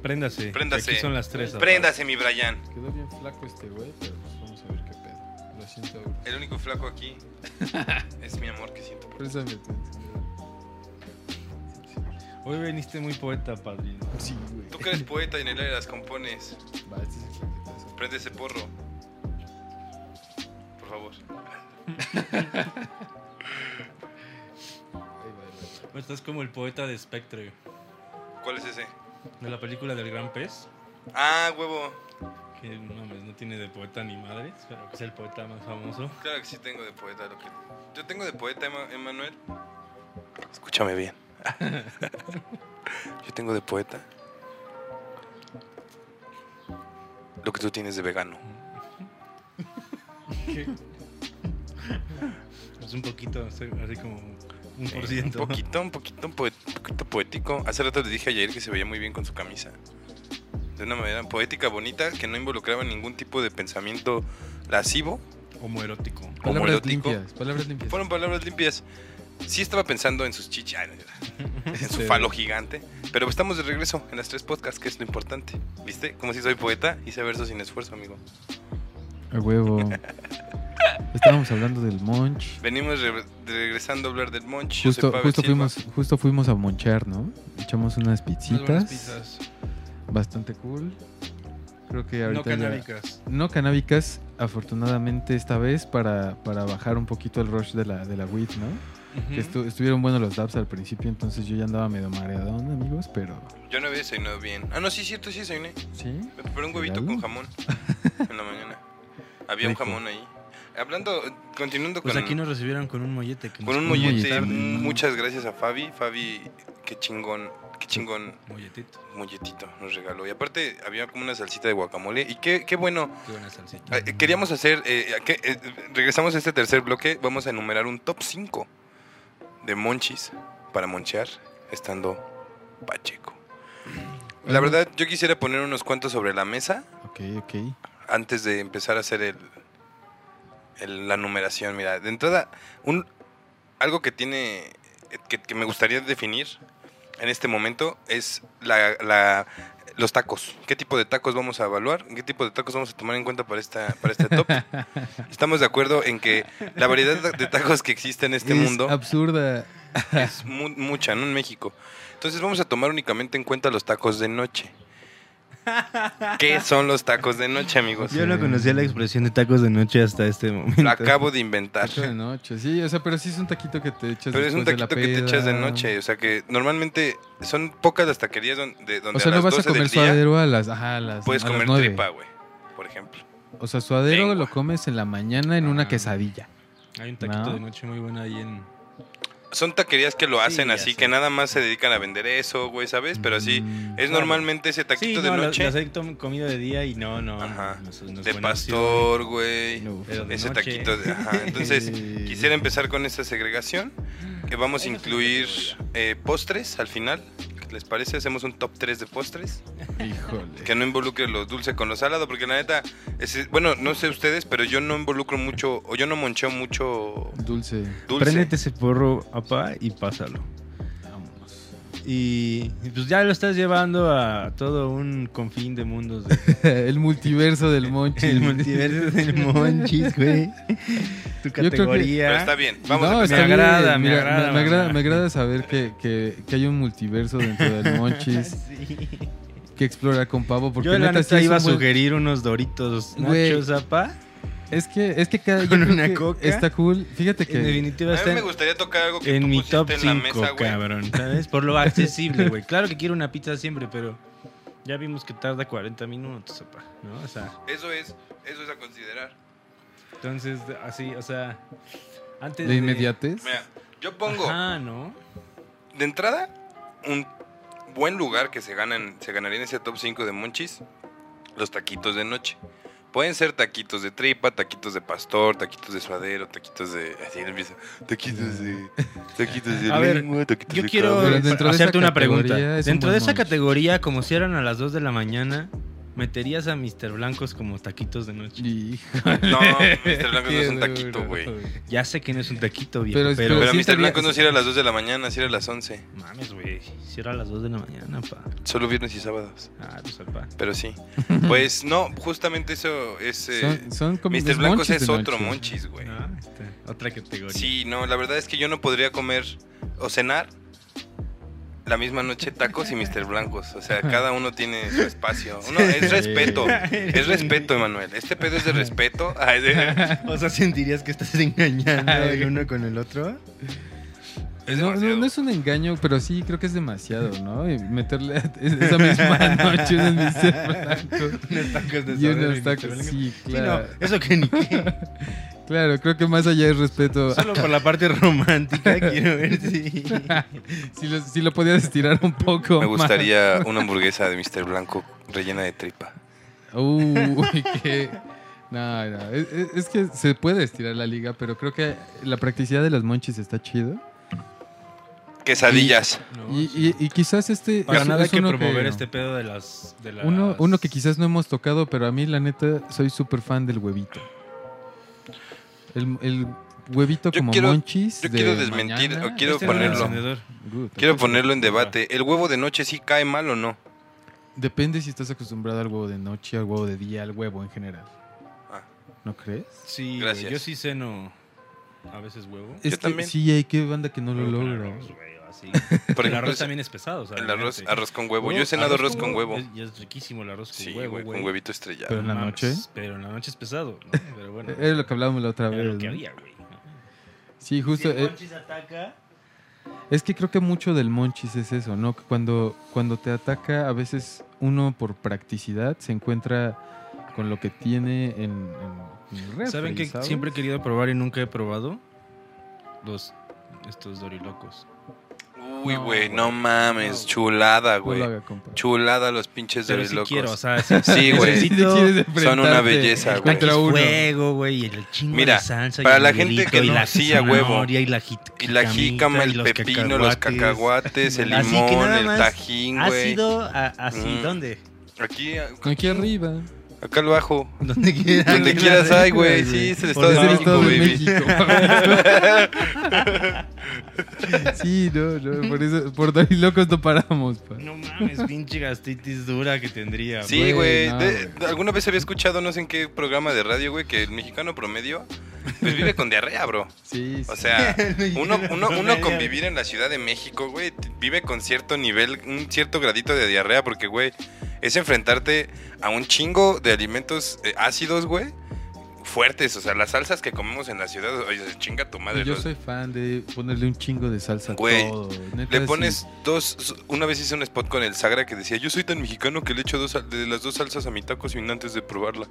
Préndase. Préndase. Aquí son las tres. Préndase, mi Brian. Quedó bien flaco. este güey, pero pues vamos a ver qué pedo. 100 euros. El único flaco aquí es mi amor que siento por encendedor. Hoy veniste muy poeta, padrino. Sí, güey. Tú que eres poeta y en el aire las compones. Va, este es el. Prende ese porro. Por favor. Estás como el poeta de Spectre, ¿Cuál es ese? de la película del Gran Pez. Ah, huevo. Que no, mames, no tiene de poeta ni madres, pero que es el poeta más famoso. Claro que sí tengo de poeta. Lo que... Yo tengo de poeta, Emanuel. Escúchame bien. Yo tengo de poeta. Lo que tú tienes de vegano. Es un poquito, así así como un por Un ciento. poquito, un poquito, un poquito poético. Hace rato le dije ayer que se veía muy bien con su camisa. De una manera poética, bonita, que no involucraba ningún tipo de pensamiento lascivo. Homoerótico. Palabras erótico. limpias, palabras limpias. Fueron palabras limpias. Sí estaba pensando en sus chichas, en su falo gigante. Pero estamos de regreso en las tres podcasts, que es lo importante. ¿Viste? Como si soy poeta, hice versos sin esfuerzo, amigo. A huevo. Estábamos hablando del Monch. Venimos re- regresando a hablar del Monch. Justo, justo, fuimos, justo fuimos a monchar, ¿no? Echamos unas pizzitas. Bastante cool. Creo que No ahorita ya- canábicas. No canábicas, afortunadamente esta vez para, para bajar un poquito el rush de la, de la weed, ¿no? Que estu- estuvieron buenos los dabs al principio, entonces yo ya andaba medio mareadón, amigos, pero... Yo no había desayunado bien. Ah, no, sí, cierto, sí desayuné. ¿Sí? Me preparé un huevito con jamón en la mañana. Había Rico. un jamón ahí. Hablando, continuando Pues con, aquí nos recibieron con un mollete. Que con un un mollete. mollete. Muchas gracias a Fabi. Fabi, qué chingón, qué chingón Molletito. molletito nos regaló. Y aparte había como una salsita de guacamole. Y qué, qué bueno. Qué buena salsita. Eh, Queríamos hacer, eh, que- eh, regresamos a este tercer bloque, vamos a enumerar un top 5 de monchis para monchear estando Pacheco. La verdad, yo quisiera poner unos cuantos sobre la mesa Ok, ok. antes de empezar a hacer el, el- la numeración. Mira, de entrada, un, algo que tiene, que, que me gustaría definir en este momento es la, la- los tacos. ¿Qué tipo de tacos vamos a evaluar? ¿Qué tipo de tacos vamos a tomar en cuenta para, esta, para este top? Estamos de acuerdo en que la variedad de tacos que existe en este es mundo absurda. es mu- mucha, ¿no? En México. Entonces vamos a tomar únicamente en cuenta los tacos de noche. ¿Qué son los tacos de noche, amigos? Yo no conocía la expresión de tacos de noche hasta este momento. Lo acabo de inventar. Taco de noche, sí, o sea, pero sí es un taquito que te echas Pero es un de la taquito que te echas de noche. O sea que normalmente son pocas las taquerías donde, donde O sea, a no las vas a 12 del comer suadero a las, ajá, a las puedes a las comer nueve. tripa, güey. Por ejemplo. O sea, suadero Lengua. lo comes en la mañana en una Ah. quesadilla. Hay un taquito ¿No? de noche muy bueno ahí en. Son taquerías que lo hacen así, que nada más se dedican a vender eso, güey, ¿sabes? Pero sí, Mm, es normalmente ese taquito sí, de no, noche Las, las he tom- comido de día y no, no. Ajá. no no de pastor, güey. Ese noche. taquito de... Ajá. Entonces, quisiera empezar con esta segregación. Que vamos a incluir eh, postres al final. ¿Qué les parece? Hacemos un top 3 de postres. Híjole. Que no involucre lo dulce con lo salado. Porque la neta, es- bueno, no sé ustedes, pero yo no involucro mucho, o yo no moncheo mucho Dulce. dulce. Préndete ese porro, papá, y pásalo. Y y pues ya lo estás llevando a todo un confín de mundos. De, el multiverso del Monchi. el multiverso del Monchis, güey. Tu creo que- categoría. Pero está bien, vamos No, a está. Me bien, agrada, me mira, agrada, Me, agrada, me agrada saber que, que, que hay un multiverso dentro del Monchis Sí. que explorar con pavo. Porque Yo la neta, neta sí iba a buen- sugerir unos doritos nachos, apa. Es que, es que cada. Con una que coca. Está cool. Fíjate En que. definitiva A está mí me en, gustaría tocar algo que en tú mi top en la 5, mesa, güey. cabrón. ¿Sabes? Por lo accesible, güey. Claro que quiero una pizza siempre, pero ya vimos que tarda 40 minutos. ¿No? O sea, Eso es, eso es a considerar. entonces, así, o sea. Antes De inmediatez. Mira, yo pongo Ah, ¿no? de entrada un buen lugar que se ganan, se ganaría en ese top 5 de monchis, los taquitos de noche. Pueden ser taquitos de tripa, taquitos de pastor, taquitos de suadero, taquitos de. Así empieza. Taquitos de. Taquitos de A ver, lengua, taquitos Yo de quiero de hacerte una pregunta. un Dentro de esa categoría, como si eran a las 2 de la mañana, ¿Meterías a Mr. Blancos como taquitos de noche? No, Mr. Blanco no es un taquito, güey. Ya sé que no es un taquito, viejo, Pero- pero... Pero sí Mr. estaría- Blanco no si era a las 2 de la mañana, si era a las 11. Mames, güey. Si era a las 2 de la mañana, pa. Solo viernes y sábados. Ah, pues pa. Pero sí. Pues no, justamente eso es. eh, Son, son como Mr. Blancos es otro monchis, güey. Ah, este, otra categoría. Sí, no, la verdad es que yo no podría comer o cenar la misma noche tacos y Mr. Blancos. O sea, cada uno tiene su espacio. Uno, es respeto. Es respeto, Emanuel. Este pedo es de respeto. Ay, de- O sea, ¿sentirías que estás engañando el uno con el otro? Es no, no, demasiado. no es un engaño, pero sí creo que es demasiado, ¿no? Y meterle a- esa misma noche unos Mr. Blancos Unos tacos de y unos tacos. Sí, Sí, claro. no, eso que ni qué. Claro, creo que más allá es respeto. Solo por la parte romántica quiero ver si... si, lo, si lo podías estirar un poco. Me más. gustaría una hamburguesa de Mr. Blanco rellena de tripa. Uy, qué. No, no. Es, que se puede estirar la liga, pero creo que la practicidad de los monchis está chido. Quesadillas. Y, y- y quizás este. Para es- nada hay que uno promover este pedo de las... De las... Uno, uno que quizás no hemos tocado, pero a mí, la neta, soy súper fan del huevito. El, el huevito Yo como quiero- monchis. yo de quiero desmentir, mañana. o quiero Este ponerlo. Good. Quiero ponerlo en debate. ¿El huevo de noche sí cae mal o no? Depende si estás acostumbrado al huevo de noche, al huevo de día, al huevo en general. Ah. ¿No crees? Sí, Gracias. yo sí ceno a veces huevo. Es que también. sí, hay que banda que no lo logra. Así. El arroz también es pesado, o sea, el arroz, arroz con huevo. Huevo- Yo he cenado arroz con huevo. es- Y es riquísimo el arroz con Sí, huevo, güey, con huevito estrellado. Pero en la Mames, noche. Pero en la noche es pesado, ¿no? Pero bueno. Era lo que hablábamos la otra era vez. lo que había, güey. Sí, justo. eh, ataca... Es que creo que mucho del monchis es eso, ¿no? Que Cuando, cuando te ataca, a veces uno por practicidad se encuentra con lo que tiene en, en el refri, ¿Saben que ¿sabes? siempre he querido probar y nunca he probado? Los... Estos dorilocos. Uy, güey, no mames. No, Chulada, No güey. lo haga, compa. Chulada los pinches Pero de sí locos. quiero, o sea, sí, Sí, güey. necesito- Son una belleza, güey. Contra uno. fuego, güey, y el chingo Mira, de salsa. y para el la gente que y no- la sí, a huevo. zanahoria, Y la, jit- Y la jícama, el y los pepino, los cacahuates, el Así que limón, nada el más tajín, ¿Has güey. ido a- así? Mm. ¿Dónde? Aquí, Aquí arriba. Acá abajo. Donde quieras. Donde quieras hay, güey. Sí, es el Estado de México, baby. Sí, no, no, por eso, por Dorilocos no paramos, pa. No mames, pinche gastritis dura que tendría. Sí, Güey, no, alguna vez había escuchado, no sé en qué programa de radio, güey, que el mexicano promedio pues vive con diarrea, bro. Sí, sí. O sea, uno, uno, uno convivir en la Ciudad de México, güey, vive con cierto nivel, un cierto gradito de diarrea, porque, güey, es enfrentarte a un chingo de alimentos eh, ácidos, güey, fuertes. O sea, las salsas que comemos en la ciudad, oye, chinga tu madre. yo los- soy fan de ponerle un chingo de salsa a Güey, todo. Neta, Le sí. pones dos. Una vez hice un spot con el Sagra que decía: Yo soy tan mexicano que le echo dos, de las dos salsas a mi taco sin antes de probarla.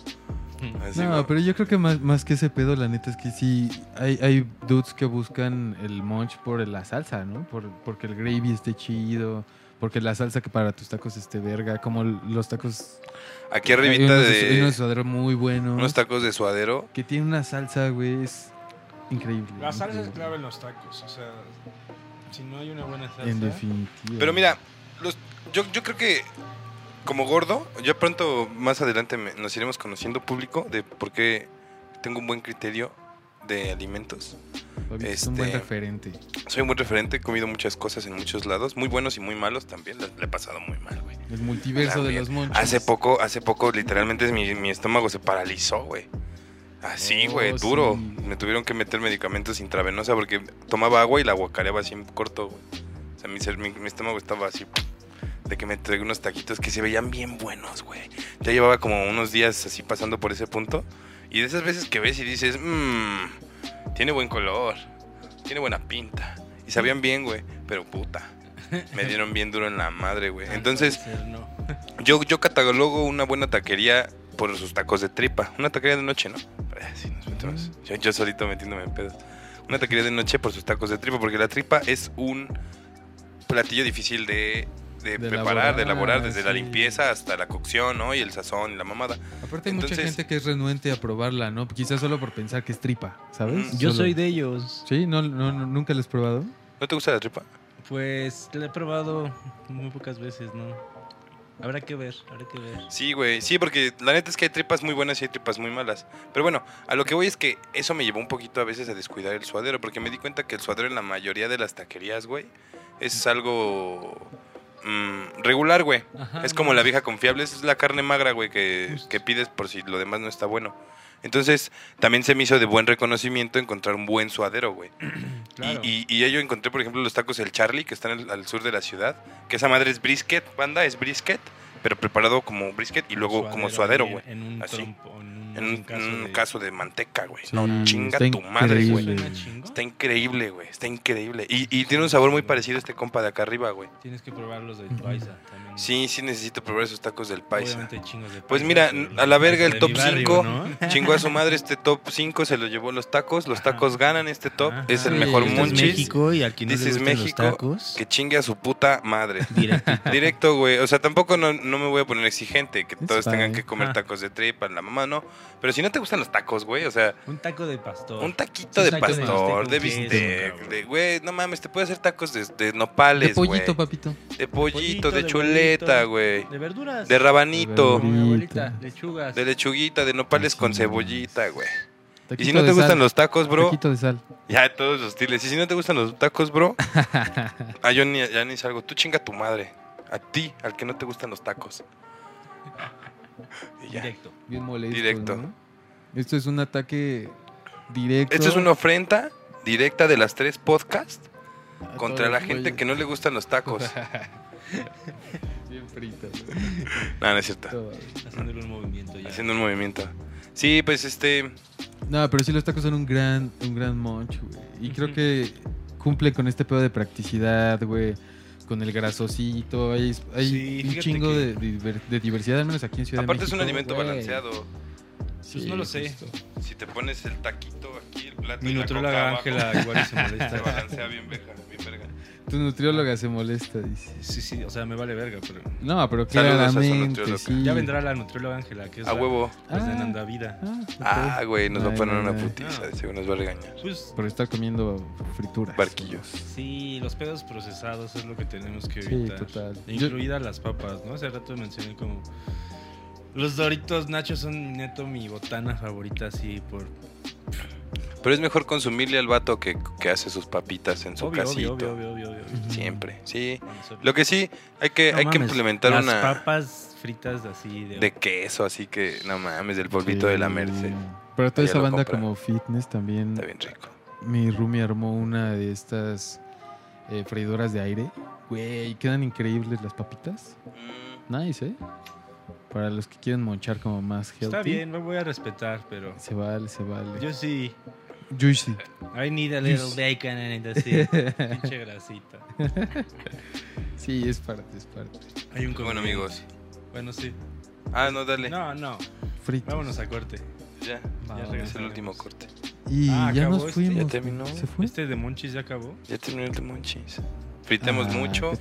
Así, No, pero yo creo que más, más que ese pedo, la neta es que sí, hay, hay dudes que buscan el munch por la salsa, ¿no? Por, porque el gravy esté chido, porque la salsa que para tus tacos esté verga, como los tacos... Aquí hay arribita unos, hay de unos suadero muy buenos, unos tacos de suadero. que tiene una salsa, güey, es increíble. La salsa es increíble. clave en los tacos, o sea, si no hay una buena salsa. En definitiva. Pero mira, los, yo, yo creo que como gordo, ya pronto más adelante me- nos iremos conociendo público de por qué tengo un buen criterio de alimentos. Papi, Es un buen este- referente. Soy un buen referente, he comido muchas cosas en muchos lados, muy buenos y muy malos también. Le, he pasado muy mal, güey. El multiverso de los monchis. Hace poco, hace poco, literalmente mi, mi estómago se paralizó, güey. Así, Oh, güey, duro. sí. Me tuvieron que meter medicamentos intravenosa porque tomaba agua y la guacareaba así en corto, güey. O sea, mi, ser- mi- mi estómago estaba así. De que me tragué unos taquitos que se veían bien buenos, güey. Ya llevaba como unos días así pasando por ese punto. Y de esas veces que ves y dices, mmm, tiene buen color, tiene buena pinta. Y sabían bien, güey, pero puta. Me dieron bien duro en la madre, güey. Entonces, yo, yo catalogo una buena taquería por sus tacos de tripa. Una taquería de noche, ¿no? Eh, sí, nos metemos. Yo, yo solito metiéndome en pedos. Una taquería de noche por sus tacos de tripa, porque la tripa es un platillo difícil de, de De preparar, de elaborar, desde la limpieza hasta la cocción, ¿no? Y el sazón y la mamada. Aparte hay mucha gente que es renuente a probarla, ¿no? Quizás solo por pensar que es tripa, ¿sabes? Mm. Yo Solo- soy de ellos. ¿Sí? ¿No, no, no- ¿Nunca lo has probado? ¿No te gusta la tripa? Pues la he probado muy pocas veces, ¿no? Habrá que ver, habrá que ver. Sí, güey. Sí, porque la neta es que hay tripas muy buenas y hay tripas muy malas. Pero bueno, a lo que voy es que eso me llevó un poquito a veces a descuidar el suadero, porque me di cuenta que el suadero en la mayoría de las taquerías, güey, es algo mm, regular, güey. Ajá, es como la vieja confiable, es la carne magra, güey, que, que pides por si lo demás no está bueno. Entonces, también se me hizo de buen reconocimiento encontrar un buen suadero, güey. Claro. Y, y, y yo encontré, por ejemplo, los tacos El Charlie, que están al, al sur de la ciudad. Que esa madre es brisket, banda, es brisket, pero preparado como brisket y luego como suadero, güey. En un Así. trompo, en un, En un, caso, un de... caso de manteca, güey. Sí, no, chinga está tu madre, güey. Está increíble, güey. Está increíble. Y, y tiene un sabor muy parecido a este compa de acá arriba, güey. Tienes que probar los del. Paisa también. Sí, sí necesito probar esos tacos del paisa. De Pues Paisa, mira, pero a la verga el top mi barrio, 5. ¿no? Chingó a su madre este top 5, se lo llevó los tacos. Los Ajá. tacos ganan este top. Ajá. Es el mejor este es monchis. México y al que no is gustan los México, tacos, Que chingue a su puta madre. directito. Directo, güey. O sea, tampoco no, no me voy a poner exigente, que todos tengan que comer tacos de tripa, la mamá no. Pero si no te gustan los tacos, güey, o sea, Un taco de pastor. un taquito Un de taco de pastor, de bistec de, güey, no mames, te puede hacer tacos de, de De nopales, güey. pollito, papito. De pollito, Pollito, de de chuleta, güey. De verduras. De rabanito, De abuelita, lechugas. de lechuguita, de nopales con cebollita, güey. Y si no de te gustan sal. los tacos, bro, Taquito de sal. ya todos los estilos. Y si no te gustan los tacos, bro, ah, yo ni, ya ni salgo. Tú chinga a tu madre. A ti, al que no te gustan los tacos. Y ya. Directo. Bien molesto. Directo. ¿no? Esto es un ataque directo. Esto es una ofrenda directa de las tres podcasts contra la gente que no le gustan los tacos. Bien frita. No, no es cierto. todo. Haciéndole un movimiento ya. Haciendo un movimiento. Sí, pues este. No, pero sí los tacos son un gran, un gran monch, güey. Y creo que cumple con este pedo de practicidad, güey. Con el grasosito. Hay, hay Sí, un chingo que- de, diver- de diversidad, al menos aquí en Ciudad Aparte de es un alimento balanceado. Pues no lo sé. justo. Si te pones el taquito aquí, el plato Mi y la nutrióloga coca abajo, Ángela igual se se molesta. balancea bien verga, bien verga. Tu nutrióloga se molesta, dice. Sí, sí, o sea, me vale verga, pero... No, pero a claramente, sí. Ya vendrá la nutrióloga Ángela, que es A la- huevo. pues, de Ah. Nanda Vida. Ah. Ah, güey, nos va a Ay, poner ay, una ay. putiza, No. seguro nos va a regañar. Pues Por estar comiendo frituras. Barquillos. sí, los pedos procesados es lo que tenemos que Sí, evitar. total. Incluidas las papas, ¿no? Hace rato mencioné como... Los Doritos Nachos son neto mi botana favorita, así por... Pero es mejor consumirle al vato que, que hace sus papitas en su Obvio, casito. obvio, obvio, obvio, obvio, obvio. Ujú. Siempre, sí. Lo que sí, hay que, No hay que implementar las una papas fritas así de... de queso, así que no mames, del polvito de la. Merced. Pero toda esa banda compra. como fitness también. Está bien rico. Mi roomie armó una de estas eh, freidoras de aire. Güey, quedan increíbles las papitas. Mm, Nice, ¿eh? Para los que quieren monchar como más healthy. Está bien, lo voy a respetar, pero... Se vale, se vale. Yo sí... Juicy. I need a little bacon and it, así. Pinche grasita. Sí, es parte, es parte. Hay un Bueno, amigos. Bueno, sí. Ah, no, dale. No, no. Fritos. Vámonos a corte. Ya, Va, Ya es el último corte. Y Ah, ya acabó nos este. fuimos. Ya terminó. ¿Se fue? Este de Monchis ya acabó. Ya terminó el de Monchis. Fritemos Ah, mucho.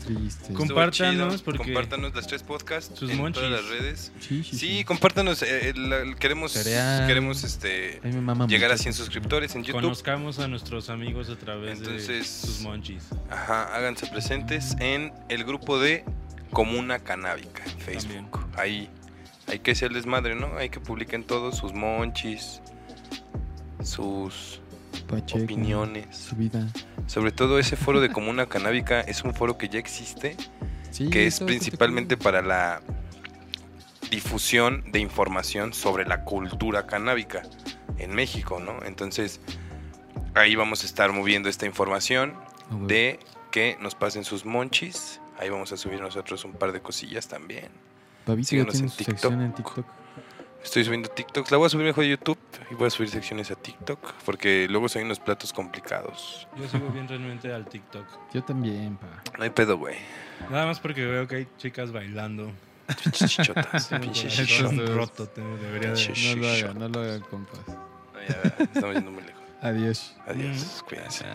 Compártanos, porque- Compártanos las tres podcasts Sus en monchis. todas las redes. Sí, sí, Sí, compártanos. eh, el- queremos Cereal. queremos este llegar a mucho. 100 suscriptores en YouTube. Conozcamos a nuestros amigos a través de sus Monchis. Ajá, háganse presentes en el grupo de Comuna Canábica en Facebook. Ahí hay que ser desmadre, ¿no? Hay que publiquen todos sus monchis, sus Pacheco, opiniones. Su vida. Sobre todo ese foro de Comuna Canábica es un foro que ya existe, Sí, que es principalmente para la difusión de información sobre la cultura canábica en México, ¿no? Entonces, ahí vamos a estar moviendo esta información Ah, de que nos pasen sus monchis. Ahí vamos a subir nosotros un par de cosillas también. Babito síguenos TikTok. en TikTok. Estoy subiendo TikToks. La voy a subir mejor a YouTube y voy a subir secciones a TikTok porque luego son unos platos complicados. Yo sigo bien realmente al TikTok. Yo también, pa. No hay pedo, güey. Nada más porque veo que hay chicas bailando. Pinches chichotas. Pinches roto, debería de... Pinche No lo hagan, no lo hagan, compas. No, ya, estamos yendo muy lejos. Adiós. Adiós. Cuídense.